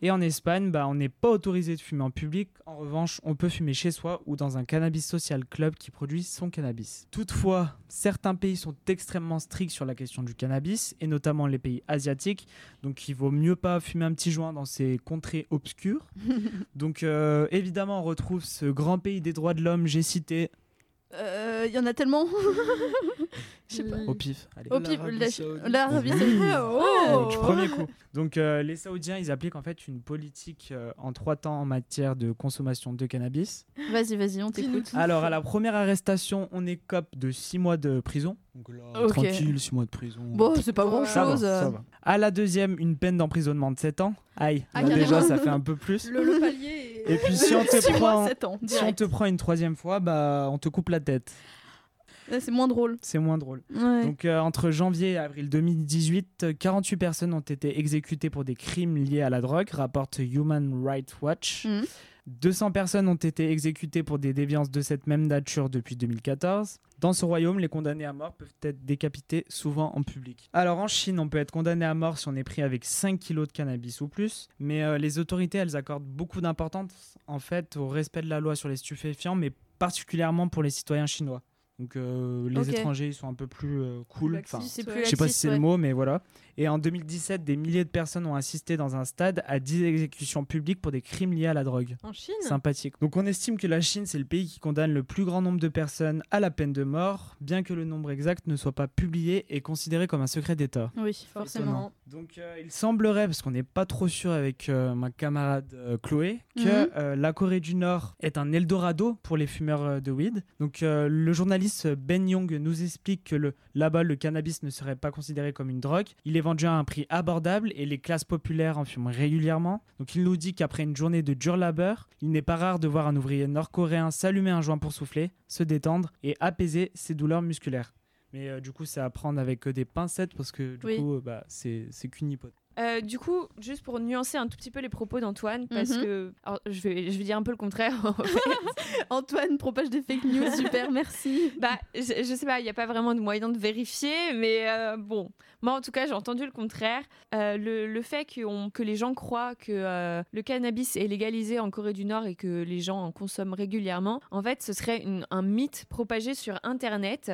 Et en Espagne, bah, on n'est pas autorisé de fumer en public. En revanche, on peut fumer chez soi ou dans un cannabis social club qui produit son cannabis. Toutefois, certains pays sont extrêmement stricts sur la question du cannabis, et notamment les pays asiatiques. Donc il vaut mieux pas fumer un petit joint dans ces contrées obscures. Donc euh, évidemment, on retrouve ce grand pays des droits de l'homme, j'ai cité Euh, Il y en a tellement. Je sais pas. Au pif. Allez. Au pif, L'Arabie la- Saoudite. du Oh premier coup. Donc euh, les Saoudiens, ils appliquent en fait une politique euh, en trois temps en matière de consommation de cannabis. Vas-y, vas-y, on t'écoute. Alors à la première arrestation, on écope de 6 mois de prison. Donc là, tranquille, 6 mois de prison. Bon, c'est pas grand ça va, chose. ça va. À la deuxième, une peine d'emprisonnement de 7 ans. Aïe, Ah, là, déjà ça fait un peu plus. Le, le palier est... Et puis si on te 6 mois, prend 7 ans. si on te prend une troisième fois, bah on te coupe la tête. C'est moins drôle. C'est moins drôle. Ouais. Donc euh, entre janvier et avril 2018, euh, 48 personnes ont été exécutées pour des crimes liés à la drogue, rapporte Human Rights Watch. Mhm. 200 personnes ont été exécutées pour des déviances de cette même nature depuis 2014. Dans ce royaume, les condamnés à mort peuvent être décapités souvent en public. Alors en Chine, on peut être condamné à mort si on est pris avec 5 kilos de cannabis ou plus, mais euh, les autorités, elles accordent beaucoup d'importance en fait au respect de la loi sur les stupéfiants, mais particulièrement pour les citoyens chinois. Donc euh, les étrangers, ils sont un peu plus euh, cool. Enfin, je sais pas si c'est ouais. le mot, mais voilà. Et en 2017, des milliers de personnes ont assisté dans un stade à 10 exécutions publiques pour des crimes liés à la drogue. En Chine Sympathique. Donc on estime que la Chine, c'est le pays qui condamne le plus grand nombre de personnes à la peine de mort, bien que le nombre exact ne soit pas publié et considéré comme un secret d'État. Oui, forcément. Donc euh, il semblerait, parce qu'on n'est pas trop sûr avec euh, ma camarade euh, Chloé, que Mhm. euh, la Corée du Nord est un Eldorado pour les fumeurs euh, de weed. Donc euh, le journaliste Ben Young nous explique que le- là-bas le cannabis ne serait pas considéré comme une drogue. Il est vendu à un prix abordable et les classes populaires en fument régulièrement. Donc il nous dit qu'après une journée de dur labeur, il n'est pas rare de voir un ouvrier nord-coréen s'allumer un joint pour souffler, se détendre et apaiser ses douleurs musculaires. Mais euh, du coup, c'est à prendre avec euh, des pincettes parce que du Oui. coup, euh, bah, c'est c'est qu'une hypothèse. Euh, du coup, juste pour nuancer un tout petit peu les propos d'Antoine, parce Mhm. que alors, je, vais, je vais dire un peu le contraire. en fait. Antoine propage des fake news, super, merci. bah, je, je sais pas, il n'y a pas vraiment de moyen de vérifier, mais euh, bon, moi en tout cas, j'ai entendu le contraire. Euh, le, le fait que les gens croient que le cannabis est légalisé en Corée du Nord et que les gens en consomment régulièrement, en fait, ce serait une- un mythe propagé sur Internet.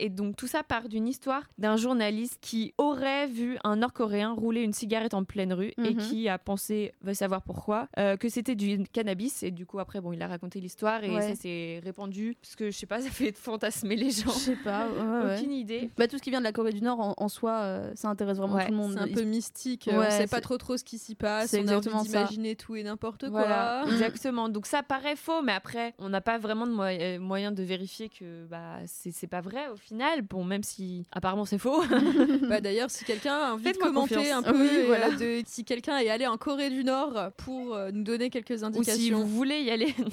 Et donc, tout ça part d'une histoire d'un journaliste qui aurait vu un Nord-Coréen rouler une cigarette en pleine rue et Mhm. qui a pensé, va savoir pourquoi, euh, que c'était du cannabis. Et du coup, après, bon, il a raconté l'histoire et Ouais. ça s'est répandu. Parce que je sais pas, ça fait fantasmer les gens. Je sais pas, ouais, ouais. Aucune idée. Bah, tout ce qui vient de la Corée du Nord en, en soi, euh, ça intéresse vraiment Ouais, tout le monde. C'est un peu mystique. Ouais, on sait c'est- pas trop trop ce qui s'y passe. c'est On a envie exactement ça. d'imaginer tout et n'importe Voilà, quoi. exactement. Donc ça paraît faux, mais après, on n'a pas vraiment de euh, moyen de vérifier que bah, c'est c'est pas vrai au final. Bon, même si apparemment c'est faux. Bah, D'ailleurs, si quelqu'un a envie de commenter confiance. un peu, Oui, et, voilà. euh, de, si quelqu'un est allé en Corée du Nord pour euh, nous donner quelques Ou si indications. vous voulez y aller.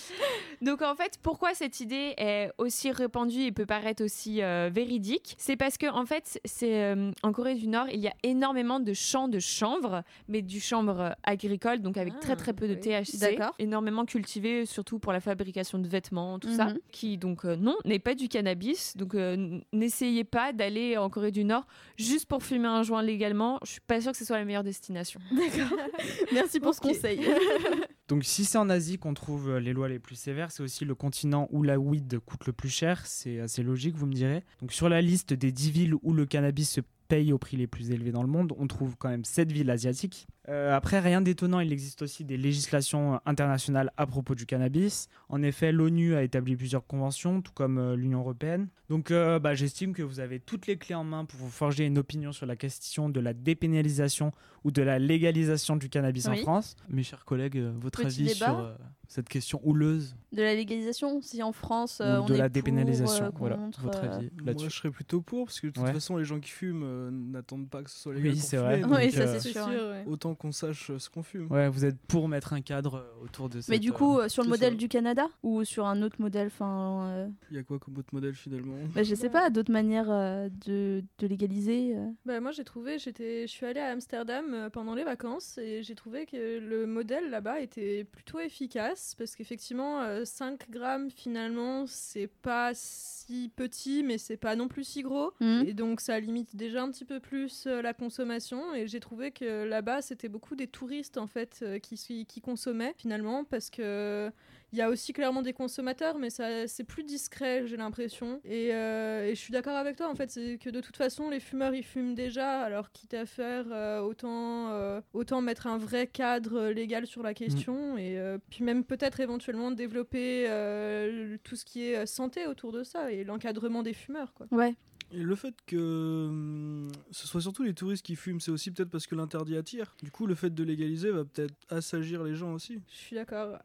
Donc en fait, pourquoi cette idée est aussi répandue et peut paraître aussi euh, véridique? C'est parce que en fait, c'est euh, en Corée du Nord, il y a énormément de champs de chanvre, mais du chanvre agricole, donc avec Ah, très très peu de. THC, énormément cultivé, surtout pour la fabrication de vêtements, tout ça, Mhm. qui donc euh, non n'est pas du cannabis. Donc euh, n'essayez pas d'aller en Corée du Nord juste pour fumer un joint légalement. Je suis pas sûre que ce soit la meilleure destination. D'accord. Merci pour ce conseil. Donc si c'est en Asie qu'on trouve euh, les lois les plus sévères, c'est aussi le continent où la weed coûte le plus cher, c'est assez logique vous me direz. Donc sur la liste des 10 villes où le cannabis se paye au prix les plus élevés dans le monde, on trouve quand même 7 villes asiatiques. Euh, après, rien d'étonnant, il existe aussi des législations internationales à propos du cannabis. En effet, l'ONU a établi plusieurs conventions, tout comme euh, l'Union européenne. Donc euh, bah, j'estime que vous avez toutes les clés en main pour vous forger une opinion sur la question de la dépénalisation ou de la légalisation du cannabis en Oui. France. Mes chers collègues, votre Petit avis sur euh, cette question houleuse De la légalisation, si en France, euh, ou on de est la pour, dépénalisation euh, Voilà, contre, votre euh, avis Moi, là-dessus. je serais plutôt pour, parce que de toute Ouais. façon, les gens qui fument euh, n'attendent pas que ce soit Oui, légal pour c'est fumer, vrai. donc, Oui, ça, c'est sûr. Autant qu'on sache euh, ce qu'on fume. Ouais, vous êtes pour mettre un cadre euh, autour de ça. Mais du coup, euh, sur le modèle ça. du Canada ou sur un autre modèle, enfin, euh, Il y a quoi comme autre modèle finalement? Bah, je sais pas, d'autres manières euh, de, de légaliser. euh. Bah, moi j'ai trouvé, j'étais, je suis allée à Amsterdam pendant les vacances et j'ai trouvé que le modèle là-bas était plutôt efficace parce qu'effectivement euh, 5 grammes finalement c'est pas si petit mais c'est pas non plus si gros Mhm. et donc ça limite déjà un petit peu plus euh, la consommation et j'ai trouvé que là-bas c'était beaucoup des touristes en fait euh, qui, qui consommaient finalement parce que Il y a aussi clairement des consommateurs, mais ça c'est plus discret, j'ai l'impression. Et, euh, et je suis d'accord avec toi, en fait, c'est que de toute façon, les fumeurs ils fument déjà, alors quitte à faire, euh, autant, euh, autant mettre un vrai cadre légal sur la question, et euh, puis même peut-être éventuellement développer euh, tout ce qui est euh, santé autour de ça et l'encadrement des fumeurs, quoi. Ouais. Le fait que hum, ce soit surtout les touristes qui fument, c'est aussi peut-être parce que l'interdit attire. Du coup, le fait de légaliser va peut-être assagir les gens aussi. Je suis d'accord.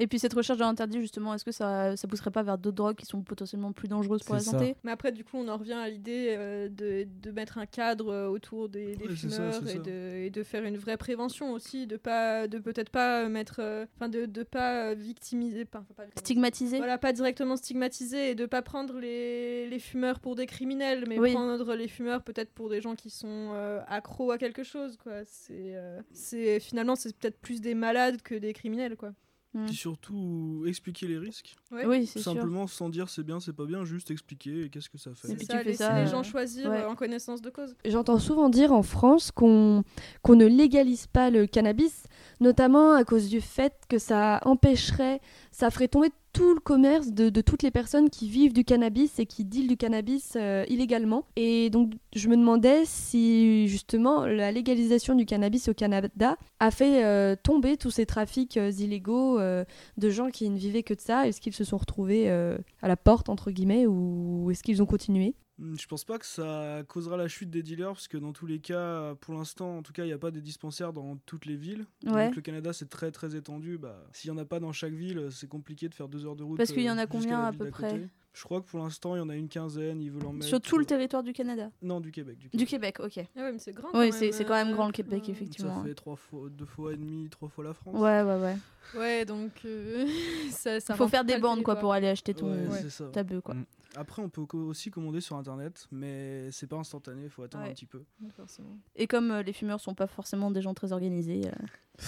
Et puis cette recherche de l'interdit, justement, est-ce que ça, ça pousserait pas vers d'autres drogues qui sont potentiellement plus dangereuses pour la ça. santé? Mais après, du coup, on en revient à l'idée euh, de, de mettre un cadre euh, autour des, des Ouais, c'est ça, fumeurs et, de, et de faire une vraie prévention aussi, de pas, de peut-être pas mettre, euh, enfin, de, de pas victimiser, pas. Stigmatisées Voilà, pas directement stigmatiser et de pas prendre les, les fumeurs pour des criminels, mais Oui. prendre les fumeurs peut-être pour des gens qui sont euh, accros à quelque chose, quoi. C'est, euh, c'est finalement c'est peut-être plus des malades que des criminels, quoi. Mm. Puis surtout, expliquer les risques. Ouais. Oui, c'est sûr. Simplement, sans dire c'est bien, c'est pas bien, juste expliquer et qu'est-ce que ça fait. Et C'est puis ça, tu fais laisser ça, les euh, gens choisir ouais. en connaissance de cause. J'entends souvent dire en France qu'on qu'on ne légalise pas le cannabis, notamment à cause du fait que ça empêcherait, ça ferait tomber tout le commerce de, toutes les personnes qui vivent du cannabis et qui dealent du cannabis euh, illégalement. Et donc je me demandais si justement la légalisation du cannabis au Canada a fait euh, tomber tous ces trafics euh, illégaux de gens qui ne vivaient que de ça. Est-ce qu'ils se sont retrouvés à la porte, entre guillemets, ou est-ce qu'ils ont continué? Je pense pas que ça causera la chute des dealers, parce que dans tous les cas, pour l'instant, en tout cas, il n'y a pas des dispensaires dans toutes les villes. Ouais. Donc le Canada, c'est très très étendu. Bah, S'il n'y en a pas dans chaque ville, c'est compliqué de faire deux heures de route. Parce qu'il y en a euh, combien à peu près côté. Je crois que pour l'instant, il y en a une quinzaine. Ils veulent en mettre. Sur tout le territoire du Canada Non, du Québec. Du Du Québec. Québec, ok. Ah ouais, mais c'est grand. Oui, quand c'est même, c'est quand même euh, grand le Québec, effectivement. Ça fait trois fois, deux fois et demi, trois fois la France. Ouais, ouais, ouais. Ouais, donc euh, ça, ça Il faut faire des bandes quoi pour aller acheter ton Ouais, quoi. Mm. Après, on peut aussi commander sur internet, mais c'est pas instantané, il faut attendre Ouais. un petit peu. Forcément. Et comme euh, les fumeurs sont pas forcément des gens très organisés, euh,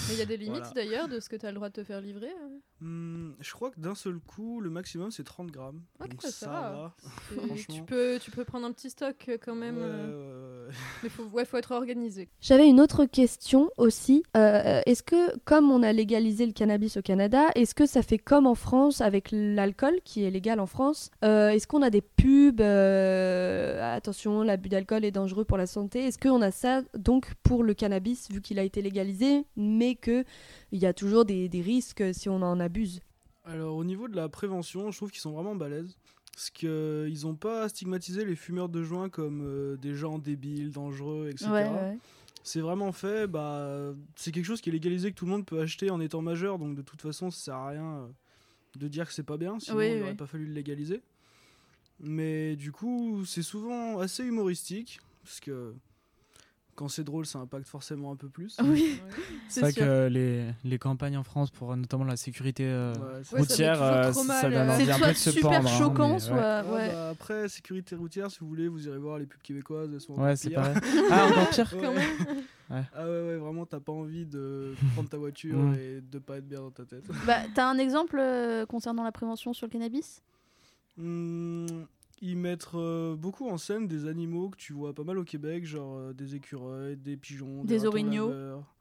Mais il y a des limites Voilà. d'ailleurs de ce que tu as le droit de te faire livrer. hein. Hmm, je crois que d'un seul coup, le maximum c'est 30 grammes. Ok, Donc ça ça, va. va. Et Franchement. tu peux, tu peux prendre un petit stock euh, quand même. Ouais, euh. Mais faut, ouais, faut être organisé. J'avais une autre question aussi. Euh, est-ce que, comme on a légalisé le cannabis au Canada, est-ce que ça fait comme en France avec l'alcool qui est légal en France Euh, Est-ce qu'on a des pubs euh, Attention, l'abus d'alcool est dangereux pour la santé. Est-ce qu'on a ça donc pour le cannabis vu qu'il a été légalisé, mais que il y a toujours des, des risques si on en abuse Alors au niveau de la prévention, je trouve qu'ils sont vraiment balèzes. Parce qu'ils n'ont pas stigmatisé les fumeurs de joint comme euh, des gens débiles, dangereux, etc. ouais, ouais. C'est vraiment fait, bah, c'est quelque chose qui est légalisé, que tout le monde peut acheter en étant majeur, donc de toute façon, ça sert à rien euh, de dire que c'est pas bien, sinon Oui, il n'aurait oui. pas fallu le légaliser. Mais du coup, c'est souvent assez humoristique, parce que quand c'est drôle, ça impacte forcément un peu plus. Oui, C'est c'est vrai sûr. que les, les campagnes en France pour euh, notamment la sécurité euh, Ouais, Ouais, ça routière, euh, trop ça mal, donne euh, envie C'est un peu soit de se super pendre. hein, choquant, ouais. soit Ah, ouais. bah, après, sécurité routière, si vous voulez, vous irez voir les pubs québécoises, elles sont Ouais, c'est pareil. Ah, encore pire Ouais. Quand même. Ah ouais, ouais, vraiment, t'as pas envie de prendre ta voiture Mm. et de pas être bien dans ta tête. Bah, t'as un exemple euh, concernant la prévention sur le cannabis? Hmm, ils mettent euh, beaucoup en scène des animaux que tu vois pas mal au Québec, genre euh, des écureuils, des pigeons, Des ratons orignaux. laveurs.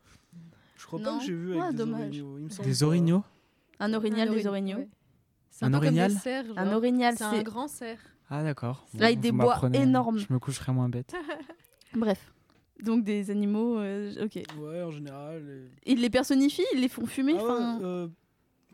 Je crois Non pas que j'ai vu avec Ah, des dommage. orignaux. il me semble Des orignaux Un orignal des ori- orignaux. ouais. Un des orignal cerfs, Un orignal, C'est un grand cerf. Ah, d'accord. Là, il Vous déboie m'apprenez. énorme. Je me coucherai moins bête. Bref. Donc des animaux, euh, ok. Ouais, en général. Ils les personnifient, ils les font fumer. Ah ouais, euh,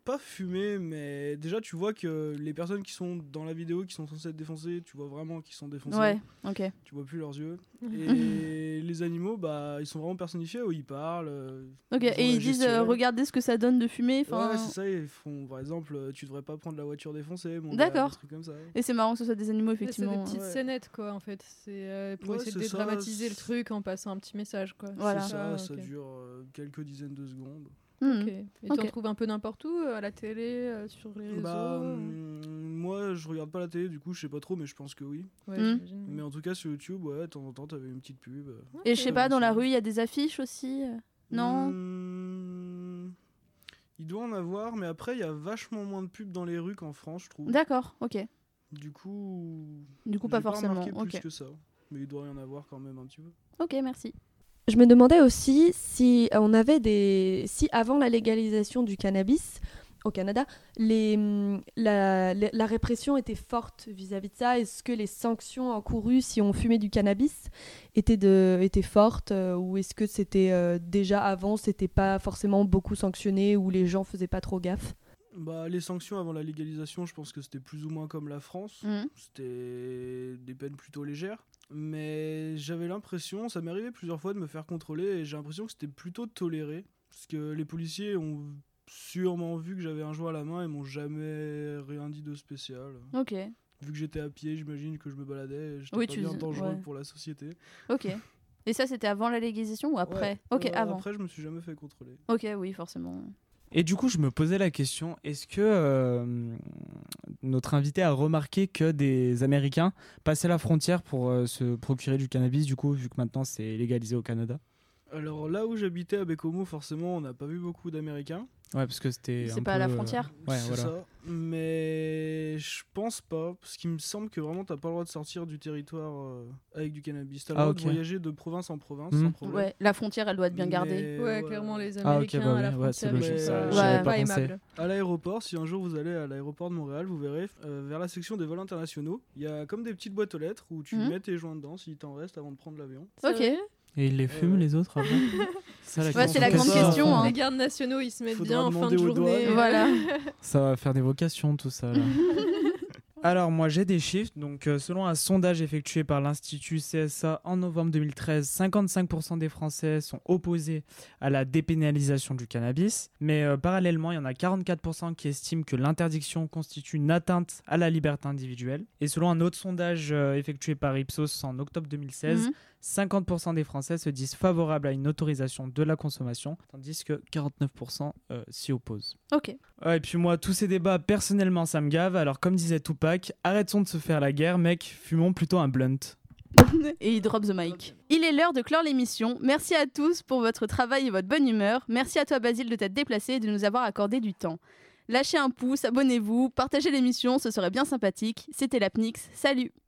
pas fumer, mais déjà tu vois que les personnes qui sont dans la vidéo qui sont censées être défoncées, tu vois vraiment qu'ils sont défoncés. ouais, ok. Tu vois plus leurs yeux. Et les animaux, bah, ils sont vraiment personnifiés où ils parlent. euh, Ok, ils et ils disent euh, regardez ce que ça donne de fumer. Enfin, Ouais, c'est ça, ils font par exemple, euh, tu devrais pas prendre la voiture défoncée. gars, D'accord. Et c'est marrant que ce soit des animaux, Ouais, C'est des effectivement. petites Ouais. scénettes, quoi, en fait. C'est euh, pour Ouais, essayer de c'est ça, dédramatiser le truc en passant un petit message, quoi. Voilà. Ça, Ah, ça dure euh, quelques dizaines de secondes. Et Ok. t'en trouves un peu n'importe où, euh, à la télé, euh, sur les réseaux Bah, euh, hum, moi, je regarde pas la télé, du coup, je sais pas trop, mais je pense que oui. ouais, Hmm. j'imagine. Mais en tout cas, sur YouTube, ouais, de temps en temps, t'avais une petite pub. Et je sais pas, dans la rue, il y a des affiches aussi. Non Hum, Il doit en avoir, mais après, il y a vachement moins de pubs dans les rues qu'en France, je trouve. D'accord, ok. Du coup. Du coup, pas forcément. remarqué plus que ça. Mais il doit y en avoir quand même un petit peu. ok, merci. Je me demandais aussi si on avait des, si avant la légalisation du cannabis, au Canada, les, hum, la, la- la répression était forte vis-à-vis de ça. Est-ce que les sanctions encourues si on fumait du cannabis étaient, de, étaient fortes euh, ou est-ce que c'était euh, déjà avant, c'était pas forcément beaucoup sanctionné ou les gens faisaient pas trop gaffe? Bah, les sanctions avant la légalisation, je pense que c'était plus ou moins comme la France. Mhm. C'était des peines plutôt légères. Mais j'avais l'impression, ça m'est arrivé plusieurs fois de me faire contrôler et j'ai l'impression que c'était plutôt toléré. Parce que les policiers ont sûrement vu que j'avais un joint à la main et m'ont jamais rien dit de spécial. Ok, Vu que j'étais à pied, j'imagine que je me baladais et j'étais Oui, pas tu bien dangereux ouais. pour la société. ok. Et ça, c'était avant la légalisation ou après Ouais. Ok, Euh, avant. Après, je me suis jamais fait contrôler. Ok, oui, forcément. Et du coup, je me posais la question est-ce que euh, notre invité a remarqué que des Américains passaient la frontière pour euh, se procurer du cannabis, du coup, vu que maintenant c'est légalisé au Canada Alors là où j'habitais à Bécomo, forcément, on n'a pas vu beaucoup d'Américains. Ouais, parce que c'était. C'est pas à la euh, frontière Ouais, c'est voilà. ça. Mais je pense pas, parce qu'il me semble que vraiment t'as pas le droit de sortir du territoire euh, avec du cannabis. T'as le Ah, droit ok. de voyager de province en province Mhm. sans problème. Ouais, la frontière, elle doit être bien gardée. Mais, Ouais, clairement, les Ah, Américains bah à la oui, ouais, c'est frontière, logique, ça, pas- aimables. À l'aéroport, si un jour vous allez à l'aéroport de Montréal, vous verrez euh, vers la section des vols internationaux, il y a comme des petites boîtes aux lettres où tu Mhm. mets tes joints dedans s'il t'en reste avant de prendre l'avion. Ok. Et ils les fument, ouais. les autres, avant Ça, la Ouais, c'est la grande question. hein. Les gardes nationaux, ils se mettent Faudra bien en fin de journée. Voilà. Ça va faire des vocations, tout ça. là. Alors, moi, j'ai des chiffres. Donc, euh, selon un sondage effectué par l'Institut CSA en novembre 2013, 55% des Français sont opposés à la dépénalisation du cannabis. Mais euh, parallèlement, il y en a 44% qui estiment que l'interdiction constitue une atteinte à la liberté individuelle. Et selon un autre sondage euh, effectué par Ipsos en octobre 2016, Mhm. 50% des Français se disent favorables à une autorisation de la consommation, tandis que 49% euh, s'y opposent. Ok. Ouais, et puis moi, tous ces débats, personnellement, ça me gave. Alors, comme disait Tupac, arrêtons de se faire la guerre, mec, fumons plutôt un blunt. Et il drop the mic. Il est l'heure de clore l'émission. Merci à tous pour votre travail et votre bonne humeur. Merci à toi Basile de t'être déplacé et de nous avoir accordé du temps. Lâchez un pouce, abonnez-vous, partagez l'émission, ce serait bien sympathique. C'était la PNIX. Salut